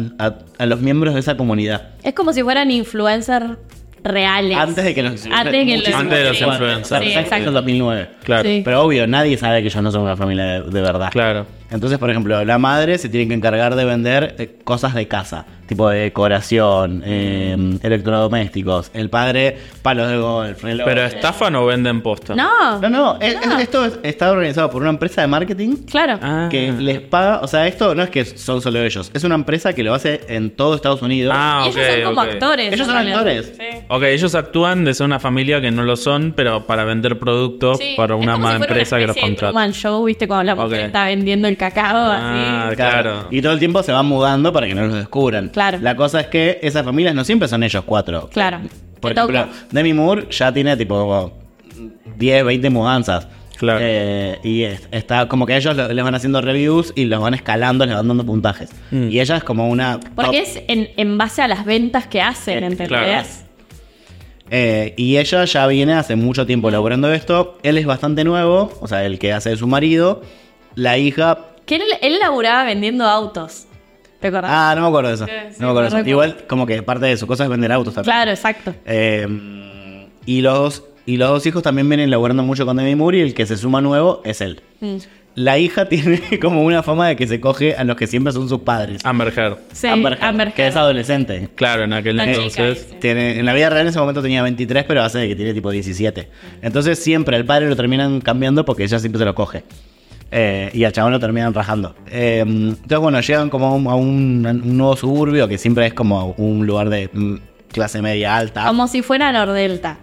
a los miembros de esa comunidad. Es como si fueran influencers reales. Antes de que los Antes de que muchísimo Antes de los influencers. Sí, exacto. en 2009. Claro. Sí. Pero obvio, nadie sabe que ellos no son una familia de, de verdad. Claro. Entonces, por ejemplo, la madre se tiene que encargar de vender eh, cosas de casa, tipo de decoración, eh, electrodomésticos. El padre, palos de golf. reloj. Pero estafan o venden posta. No. No, no, es- es- esto es- está organizado por una empresa de marketing Claro. Ah. que les paga, o sea, esto no es que son solo ellos, es una empresa que lo hace en todo Estados Unidos. Ah, Y ok. ellos son como actores. Ellos son realidad. actores. Sí. Ok, ellos actúan de ser una familia que no lo son, pero para vender productos Sí, para es una como si ma- fuera empresa una que los contrata. Show, ¿viste? Cuando la mujer está vendiendo el cacao, Ah, así. claro. Y todo el tiempo se van mudando para que no los descubran. Claro. La cosa es que esas familias no siempre son ellos cuatro. Claro. Por Te ejemplo, toca. Demi Moore ya tiene tipo 10, 20 mudanzas. Claro. Eh, y es- está como que ellos lo- les van haciendo reviews y los van escalando, les van dando puntajes. Mm. Y ella es como una. Porque top. es en, en base a las ventas que hacen, Eh, ¿entendés? claro. Eh, y ella ya viene hace mucho tiempo laburando esto. Él es bastante nuevo, o sea, el que hace de su marido. La hija. Que él, él laburaba vendiendo autos. ¿Te acordás? Ah, no me acuerdo de eso. Sí, sí, no me acuerdo de eso. correcto. Igual, como que parte de su cosa es vender autos también. claro, exacto. Eh, y, los, y los dos hijos también vienen laburando mucho con Demi Moore y el que se suma nuevo es él. Mm. La hija *laughs* tiene como una fama de que se coge a los que siempre son sus padres. Amber Heard. Sí, Amber Heard, Amber que es adolescente. Claro, en aquel La entonces. Tiene, en la vida real en ese momento tenía 23, pero hace de que tiene tipo 17. Entonces siempre el padre lo terminan cambiando porque ella siempre se lo coge. Eh, y al chabón lo terminan rajando. Eh, entonces, bueno, llegan como a un, a nuevo suburbio que siempre es como un lugar de mm, clase media alta. Como si fuera Nordelta.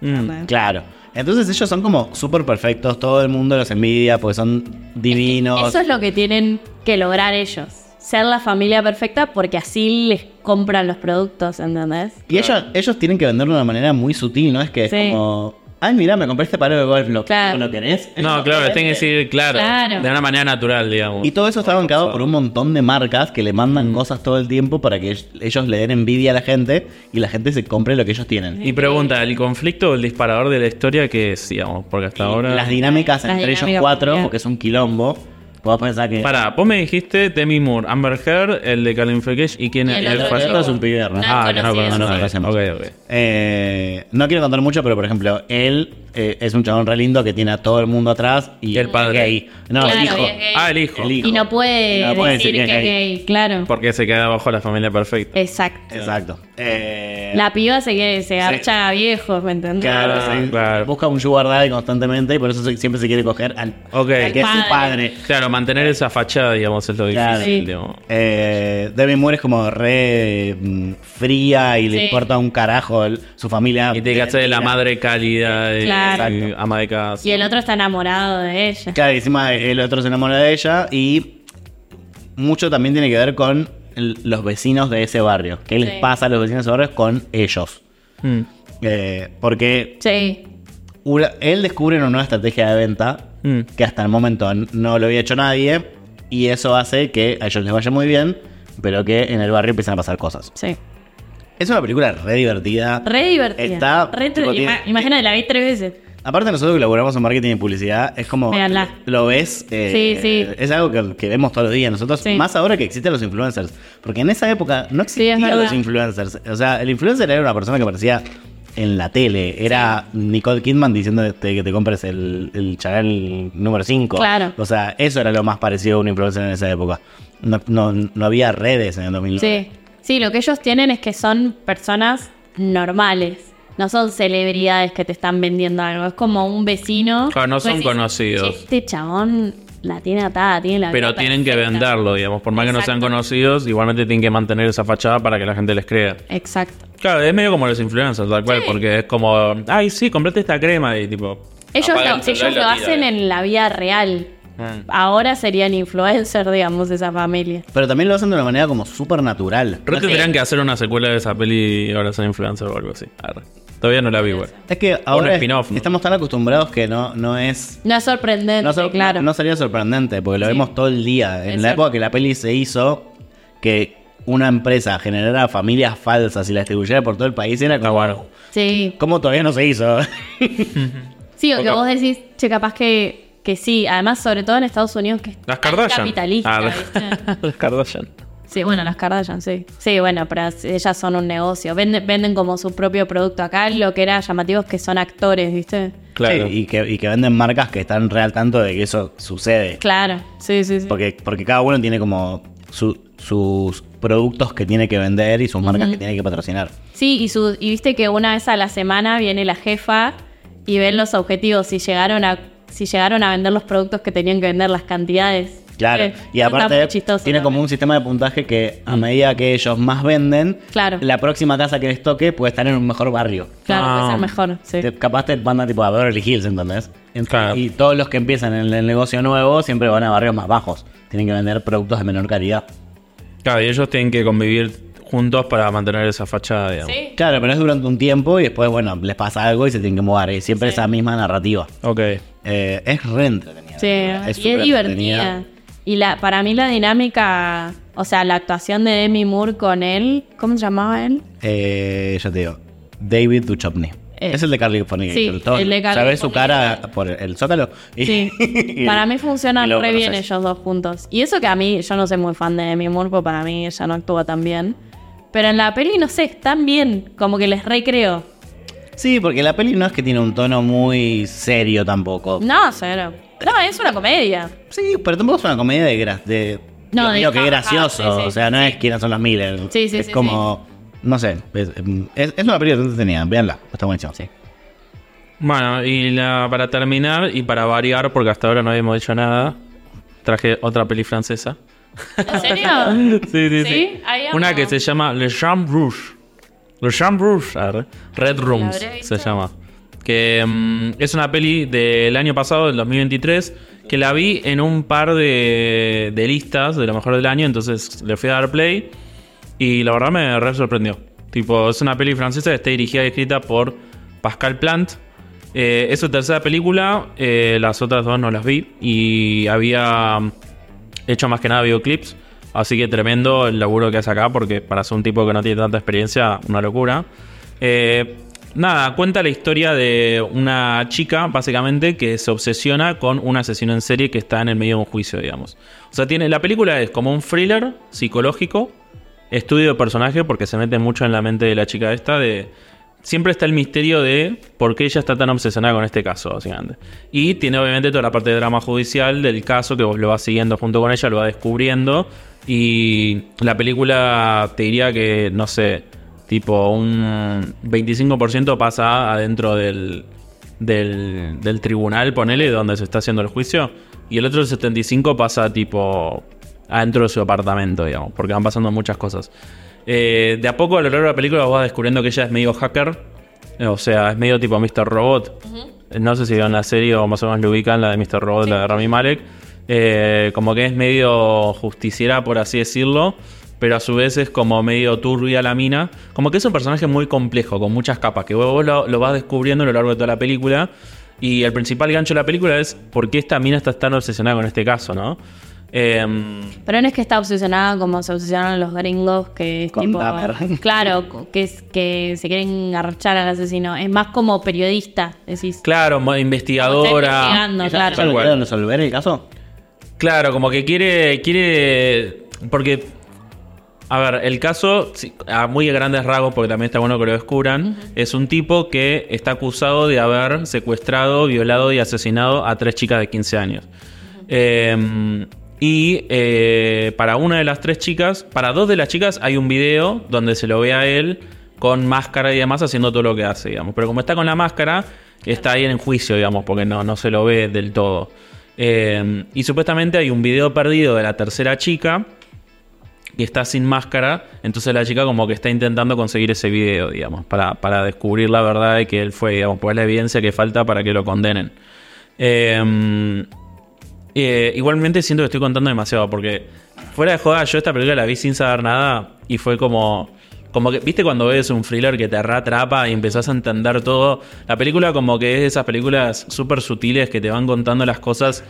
Mm. Claro. Entonces ellos son como súper perfectos, todo el mundo los envidia porque son divinos. Eso es lo que tienen que lograr ellos. Ser la familia perfecta porque así les compran los productos, ¿entendés? Y ellos, ellos tienen que venderlo de una manera muy sutil, ¿no? Es que es como, ay, mira, me compré este palo de golf, ¿lo, Claro. ¿lo querés? No, claro, tienen que decir, claro, Claro. de una manera natural, digamos. Y todo eso está bancado por un montón de marcas que le mandan cosas todo el tiempo para que ellos le den envidia a la gente y la gente se compre lo que ellos tienen. Y pregunta, ¿el conflicto o el disparador de la historia qué es, digamos? Porque hasta ahora... Las dinámicas Las entre ellos dinámicas cuatro, porque es un quilombo, podés pensar que... Pará, vos me dijiste Demi Moore, Amber Heard, el de Californication y quién Y el es otro fallo? chico. es un pibe, ¿no? No, Ah, que no conocido. conozco. No, no conocemos. Ok, ok. Eh, no quiero contar mucho, pero por ejemplo, él eh, es un chabón re lindo que tiene a todo el mundo atrás y El padre. es gay. No, Claro, el hijo. y es gay. Ah, el hijo. El hijo. Y no puede, Y no puede decir decir que es gay, claro. Porque se queda bajo la familia perfecta. Exacto. Exacto. Eh, La piba se, quiere, se garcha a viejos, ¿me entendés? Claro, Ah, sí. claro. Busca un sugar daddy constantemente y por eso se- siempre se quiere coger al, Ok. al que es su Padre. Claro, mantener esa fachada, digamos, es lo difícil. Claro. Sí. Eh, Demi Moore es como re mm, fría y le importa un carajo el- su familia. Y tiene que hacer de la madre cálida, Claro. y ama de casa. Y el otro está enamorado de ella. Claro, y encima el otro se enamora de ella y mucho también tiene que ver con el- los vecinos de ese barrio. ¿Qué les pasa a los vecinos de ese barrio con ellos? Mm. Eh, porque Sí. una- él descubre una nueva estrategia de venta Mm. que hasta el momento no lo había hecho nadie y eso hace que a ellos les vaya muy bien, pero que en el barrio empiezan a pasar cosas. Sí. Es una película re divertida. Re divertida. Está- Re tipo, tiene- ima- Imagínate, la vi tres veces. Aparte nosotros que laburamos en marketing y publicidad, es como Véanla. lo ves, eh, Sí, sí. es algo que, que vemos todos los días nosotros, Sí. más ahora que existen los influencers, porque en esa época no Sí, es existían verdad. los influencers, o sea, el influencer era una persona que aparecía en la tele, era Nicole Kidman diciendo que te compres el, el Chanel número 5, Claro. o sea, eso era lo más parecido a un influencer en esa época, no, no, no había redes en el 2009. Sí. Sí, lo que ellos tienen es que son personas normales. No son celebridades que te están vendiendo algo. Es como un vecino. Claro, no son conocidos. Este chabón la tiene atada, tiene la Pero tienen que perfecta". venderlo, digamos. Por más que no sean conocidos, igualmente tienen que mantener esa fachada para que la gente les crea. Exacto. Claro, es medio como los influencers, tal cual, Sí. porque es como, ay, sí, comprate esta crema y tipo. Ellos, lo, el ellos hacen en la vida real. Mm. Ahora serían influencers, digamos, esa familia. Pero también lo hacen de una manera como súper natural. Creo que tendrían que hacer una secuela de esa peli y ahora ser influencer o algo así. Arre. Todavía no la vi, güey. Es que ahora estamos tan acostumbrados que no, no es No es sorprendente, No, sor- claro. no sería sorprendente, porque lo Sí. vemos todo el día. En Es la época que la peli se hizo, que una empresa generara familias falsas y las distribuyera por todo el país, era como, bueno. Sí. ¿cómo todavía no se hizo? Sí, o que vos decís, che, capaz que, que sí. Además, sobre todo en Estados Unidos, que es Las capitalista, Ah, ¿viste? *laughs* las Kardashian. Sí, bueno, las Kardashian, sí. Sí, bueno, pero ellas son un negocio. Venden, venden como su propio producto. Acá lo que era llamativo es que son actores, ¿viste? Claro. Sí, y, que, y que venden marcas que están re al tanto de que eso sucede. Claro, sí, sí, sí. Porque, porque cada uno tiene como su- sus productos que tiene que vender y sus marcas que tiene que patrocinar. Sí, y, su, y viste que una vez a la semana viene la jefa y ven los objetivos, si llegaron a, si llegaron a vender los productos que tenían que vender, las cantidades. Claro, Eh, y aparte chistoso tiene como un sistema de puntaje que a medida que ellos más venden, Claro. la próxima casa que les toque puede estar en un mejor barrio. Claro, puede Ah. ser mejor, sí. Te- capaz te mandan tipo a Beverly Hills, ¿entendés? En- Claro. Y todos los que empiezan en el negocio nuevo siempre van a barrios más bajos. Tienen que vender productos de menor calidad. Claro, y ellos tienen que convivir juntos para mantener esa fachada, digamos. Sí. Claro, pero es durante un tiempo y después, bueno, les pasa algo y se tienen que mudar. Y siempre Sí. esa misma narrativa. Ok. Eh, es re entretenida. Sí, Es y es divertida. entretenida. Y la, para mí la dinámica, o sea, la actuación de Demi Moore con él, ¿cómo se llamaba él? Eh, ya te digo, David Duchovny. Eh, es el de Carly sí, Todo- el de Carly ¿Sabes su cara por el zócalo? Y- Sí, *laughs* y- para mí funcionan re bien ellos dos juntos. Y eso que a mí, yo no soy muy fan de Demi Moore, porque para mí ella no actúa tan bien. Pero en la peli, no sé, están bien, como que les recreo. Sí, porque la peli no es que tiene un tono muy serio tampoco. No, cero. No, es una comedia. Sí, pero tampoco es una comedia de... gra- de No, de ja, ja, gracioso. ja, sí, sí, o sea, no sí. es quiénes son los Miller. Sí, sí, es sí, como... No sé, es, es, es una película que entretenida. Véanla, está buenísimo. Sí. Bueno, y la- para terminar y para variar, porque hasta ahora no habíamos dicho nada, traje otra peli francesa. ¿En serio? Sí, sí, ¿Sí? Una que se llama Le Champ Rouge. Le Champ Rouge, arre. Red Rooms se llama. Que mm, es una peli del año pasado, del 2023, que la vi en un par de, de listas de lo mejor del año, entonces le fui a dar play y la verdad me re sorprendió. Tipo, es una peli francesa que está dirigida y escrita por Pascal Plant. Eh, es su tercera película, eh, las otras dos no las vi y había hecho más que nada videoclips. Así que tremendo el laburo que hace acá, porque para ser un tipo que no tiene tanta experiencia, una locura. Eh, nada, cuenta la historia de una chica, básicamente, que se obsesiona con un asesino en serie que está en el medio de un juicio, digamos. O sea, tiene, la película es como un thriller psicológico, estudio de personaje, porque se mete mucho en la mente de la chica esta, de siempre está el misterio de por qué ella está tan obsesionada con este caso, básicamente. Y tiene obviamente toda la parte de drama judicial del caso que vos lo vas siguiendo junto con ella, lo vas descubriendo. Y la película te diría que, no sé, tipo un 25% pasa adentro del, del, del tribunal, ponele, donde se está haciendo el juicio. Y el otro 75% pasa tipo adentro de su apartamento, digamos, porque van pasando muchas cosas. Eh, de a poco a lo largo de la película vas descubriendo que ella es medio hacker. O sea, es medio tipo Mr. Robot. No sé si vieron la serie o más o menos lo ubican, la de Mr. Robot, la de Rami Malek. Eh, como que es medio justiciera, por así decirlo. Pero a su vez es como medio turbia la mina. Como que es un personaje muy complejo, con muchas capas. Que vos, vos lo, lo vas descubriendo a lo largo de toda la película. Y el principal gancho de la película es por qué esta mina está tan obsesionada con este caso, ¿no? Em, Pero no es que está obsesionada como se obsesionan los gringos, que es Con tipo. Dahmer. Claro, que, es, que se quieren arrachar al asesino. Es más como periodista, decís. claro, investigadora. investigando, ¿Ella- claro. resolver el caso? Claro, como que quiere. quiere. Porque. A ver, el caso, a muy grandes rasgos, porque también está bueno que lo descubran, es un tipo que está acusado de haber secuestrado, violado y asesinado a tres chicas de 15 años. Eh, y eh, para una de las tres chicas, para dos de las chicas hay un video donde se lo ve a él con máscara y demás haciendo todo lo que hace, digamos. Pero como está con la máscara, está ahí en juicio, digamos, porque no, no se lo ve del todo. Eh, y supuestamente hay un video perdido de la tercera chica que está sin máscara, entonces la chica como que está intentando conseguir ese video, digamos, para, para descubrir la verdad de que él fue, digamos, pues la evidencia que falta para que lo condenen. Eh, eh, igualmente siento que estoy contando demasiado, porque fuera de joda, yo esta película la vi sin saber nada y fue como... Como que, ¿viste cuando ves un thriller que te atrapa y empezás a entender todo? La película como que es de esas películas súper sutiles que te van contando las cosas,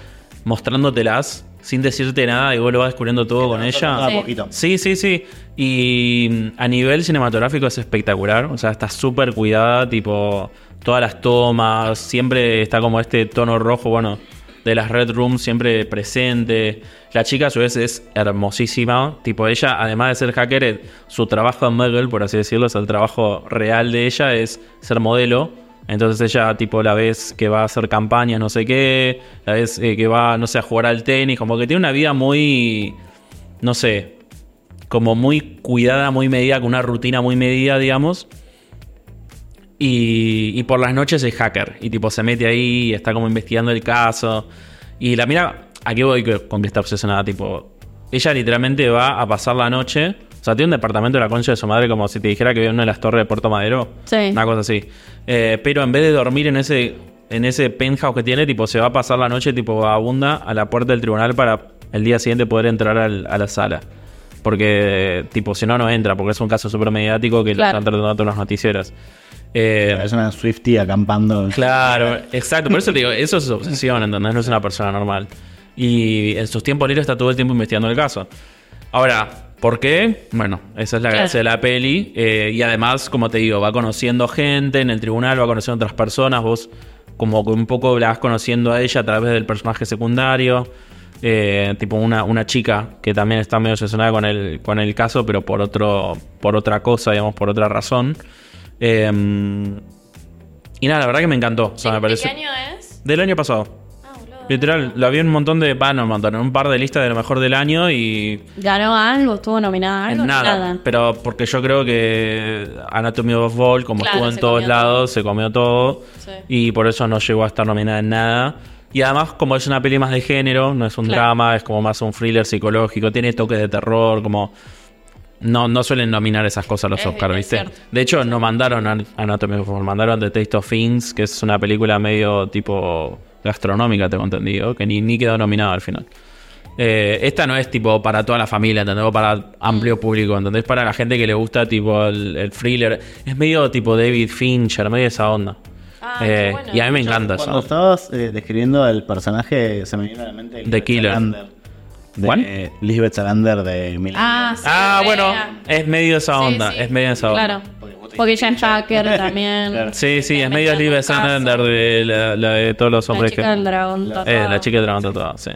mostrándotelas, sin decirte nada y vos lo vas descubriendo todo con ella. Poquito. Sí, sí, sí. Y mm, a nivel cinematográfico es espectacular. O sea, está súper cuidada, tipo, todas las tomas, siempre está como este tono rojo, bueno, de las Red Rooms siempre presente. La chica a su vez es hermosísima. Tipo, ella, además de ser hacker, eh, su trabajo en Muggle, por así decirlo, es el trabajo real de ella, es ser modelo. Entonces ella, tipo, la ves que va a hacer campañas, no sé qué, la ves eh, que va, no sé, a jugar al tenis, como que tiene una vida muy, no sé, como muy cuidada, muy medida, con una rutina muy medida, digamos. Y, y por las noches es hacker. Y tipo se mete ahí y está como investigando el caso. Y la mira, aquí voy que- con que está obsesionada, tipo. Ella literalmente va a pasar la noche. O sea, tiene un departamento de la concha de su madre como si te dijera que vive en una de las torres de Puerto Madero. Sí. Una cosa así. Eh, pero en vez de dormir en ese, en ese penthouse que tiene, tipo, se va a pasar la noche tipo vagabunda a la puerta del tribunal para el día siguiente poder entrar al- a la sala. Porque, tipo, si no, no entra, porque es un caso súper mediático que lo Claro. están tratando las noticieras. Eh, Es una Swifty acampando. Claro, *laughs* exacto. Por eso te digo, eso es obsesión, ¿entendés? No es una persona normal. Y en sus tiempos libres está todo el tiempo investigando el caso. Ahora, ¿por qué? Bueno, esa es la gracia de la peli. Eh, y además, como te digo, va conociendo gente en el tribunal, va conociendo otras personas. Vos, como que un poco la vas conociendo a ella a través del personaje secundario. Eh, tipo una, una chica que también está medio obsesionada con el, con el caso, pero por otro, por otra cosa, digamos, por otra razón. Eh, y nada, la verdad que me encantó. O sea, me pareció. año es? Del año pasado. Ah, boludo. Literal, la vi en un montón de. No un montón, en un par de listas de lo mejor del año y. ¿Ganó algo? ¿Estuvo nominada a algo? En nada, Pero porque yo creo que Anatomy of a Fall, como Claro, estuvo en se todos comió lados, se comió todo. Sí. Y por eso no llegó a estar nominada en nada. Y además, como es una peli más de género, no es un Claro. drama, es como más un thriller psicológico, tiene toques de terror, como. No, no suelen nominar esas cosas a los Es- Oscars, ¿viste? cierto. De hecho, no mandaron a Anatomy of a Fall, mandaron The Taste of Things, que es una película medio tipo gastronómica, tengo entendido, que ni, ni quedó nominada al final. Eh, esta no es tipo para toda la familia, ¿entendés? O para amplio público, ¿entendés? Para la gente que le gusta tipo el, el thriller. Es medio tipo David Fincher, medio esa onda. Ah, Eh, bueno. y a mí me encanta Cuando eso. estabas eh, describiendo el personaje, se me vino a la mente Lisbeth Killer. De ¿Cuál? eh, Lisbeth Salander de Millennium. Ah, sí, Ah, bueno, es medio esa onda, sí. es medio esa onda. Claro. Porque ella es hacker también. Claro. Sí, sí, es medio caso. Sander de la, la de todos los La hombres chica que. del dragón Eh, tatuado. la chica del dragón tatuado, sí.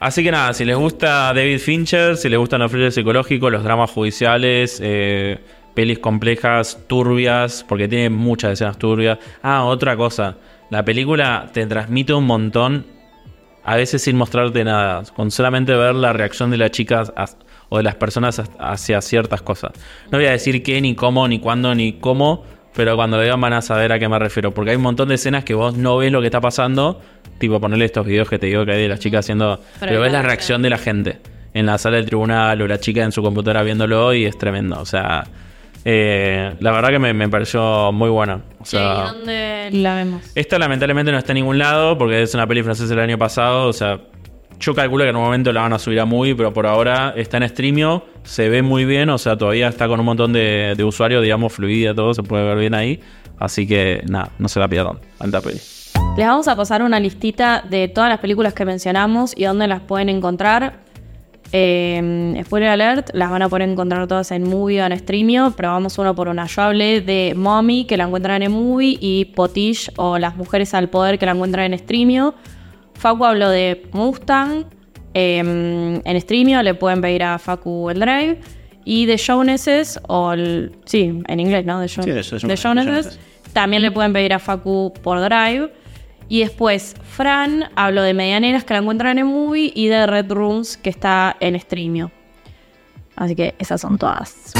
Así que nada, si les gusta David Fincher, si les gustan los thrillers psicológicos, los dramas judiciales, eh, pelis complejas, turbias, porque tiene muchas escenas turbias. Ah, otra cosa. La película te transmite un montón, a veces sin mostrarte nada, con solamente ver la reacción de las chicas as- o de las personas as- hacia ciertas cosas. No voy a decir qué, ni cómo, ni cuándo, ni cómo, pero cuando lo vean van a saber a qué me refiero. Porque hay un montón de escenas que vos no ves lo que está pasando, tipo ponerle estos videos que te digo que hay de las chicas haciendo... Pero Pero, ves la reacción de la gente en la sala del tribunal o la chica en su computadora viéndolo y es tremendo. O sea, eh, la verdad que me, me pareció muy buena. O sea, ¿y dónde la vemos? esta lamentablemente no está en ningún lado porque es una peli francesa del año pasado. O sea, yo calculo que en un momento la van a subir a Movie, pero por ahora está en Streamio, se ve muy bien. O sea, todavía está con un montón de, de usuarios, digamos, fluida, todo se puede ver bien ahí. Así que nada, no se la pierdan. Alta peli. Les vamos a pasar una listita de todas las películas que mencionamos y dónde las pueden encontrar. Eh, spoiler alert, las van a poder encontrar todas en Movie o en Streamio, pero vamos uno por una. Yo hablé de Mommy, que la encuentran en Movie, y Potish o Las Mujeres al Poder, que la encuentran en Streamio. Facu habló de Mustang, eh, en Streamio le pueden pedir a Facu el Drive. Y de Joneses, o el, sí, en inglés, ¿no? De, Jo- Sí, de. Joneses. También le pueden pedir a Facu por Drive. Y después, Fran habló de Medianeras, que la encuentran en Movie, y de Red Rooms, que está en Streamio. Así que esas son todas.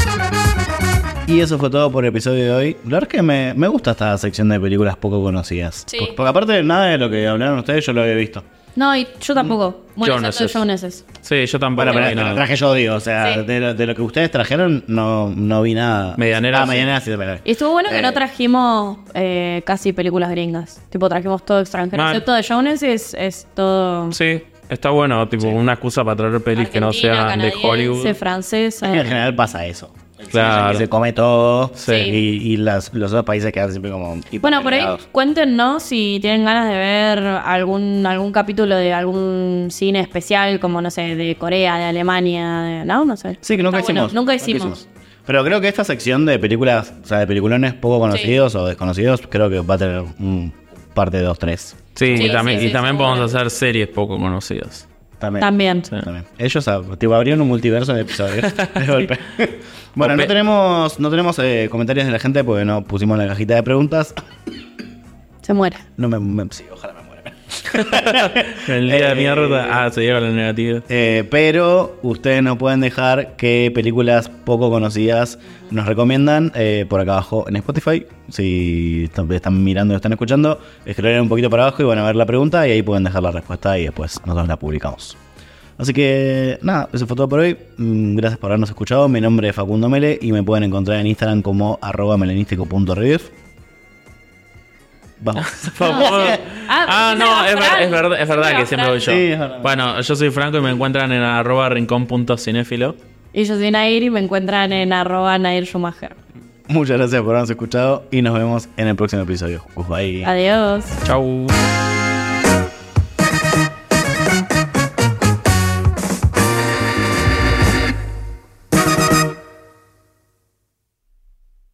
Y eso fue todo por el episodio de hoy. La verdad es que me, me gusta esta sección de películas poco conocidas. Sí. Por- Porque, aparte nada de lo que hablaron ustedes yo lo había visto. No, y yo tampoco. Bueno, Joneses. Sí, yo tampoco Bueno, pero vi lo nada. traje yo, digo. O sea, Sí. de, lo, de lo que ustedes trajeron no, no vi nada. Medianeras, Ah, sí. medianeras sí, pero- Y estuvo bueno que Eh, no trajimos eh, casi películas gringas. Tipo, trajimos todo extranjero. Mal. Excepto de Joneses, es todo. Sí, está bueno, tipo una excusa para traer pelis que no Argentina, sean de canadiense, Hollywood. francesa. En general pasa eso. Claro. Se come todo. Sí. Y, y las- los otros países quedan siempre como. Bueno, por ahí cuéntenos si tienen ganas de ver algún algún capítulo de algún cine especial, como no sé, de Corea, de Alemania, de- ¿no? No sé. Sí, que nunca Está bueno, hicimos. Nunca hicimos. Pero creo que esta sección de películas, o sea, de peliculones poco conocidos o desconocidos, creo que va a tener un parte 2, 3. Sí, Sí, y también, sí, y sí, también podemos hacer series poco conocidas. También. También. También. Ellos ah, tipo, abrieron un multiverso de episodios *laughs* de golpe. bueno, no tenemos, no tenemos eh, comentarios de la gente porque no pusimos la cajita de preguntas. Se muere. No me, me- sí, ojalá me. El día de Eh, mierda. Ah, se llega la negativa. Eh, pero ustedes no pueden dejar que películas poco conocidas nos recomiendan eh, por acá abajo en Spotify. Si están, están mirando o están escuchando, escriben un poquito para abajo y van a ver la pregunta y ahí pueden dejar la respuesta y después nosotros la publicamos. Así que nada, eso fue todo por hoy. Mm, Gracias por habernos escuchado. Mi nombre es Facundo Mele y me pueden encontrar en Instagram como arroba melenístico.reviews. *laughs* Vamos. ah, Ah, no, es, ver- Fran. es verdad, es verdad que siempre voy yo. Sí, es verdad. Bueno, yo soy Franco y me encuentran en arroba rincón.cinéfilo. Y yo soy Nair y me encuentran en arroba Nair Schumacher. Muchas gracias por habernos escuchado y nos vemos en el próximo episodio. Goodbye. Adiós. Chau.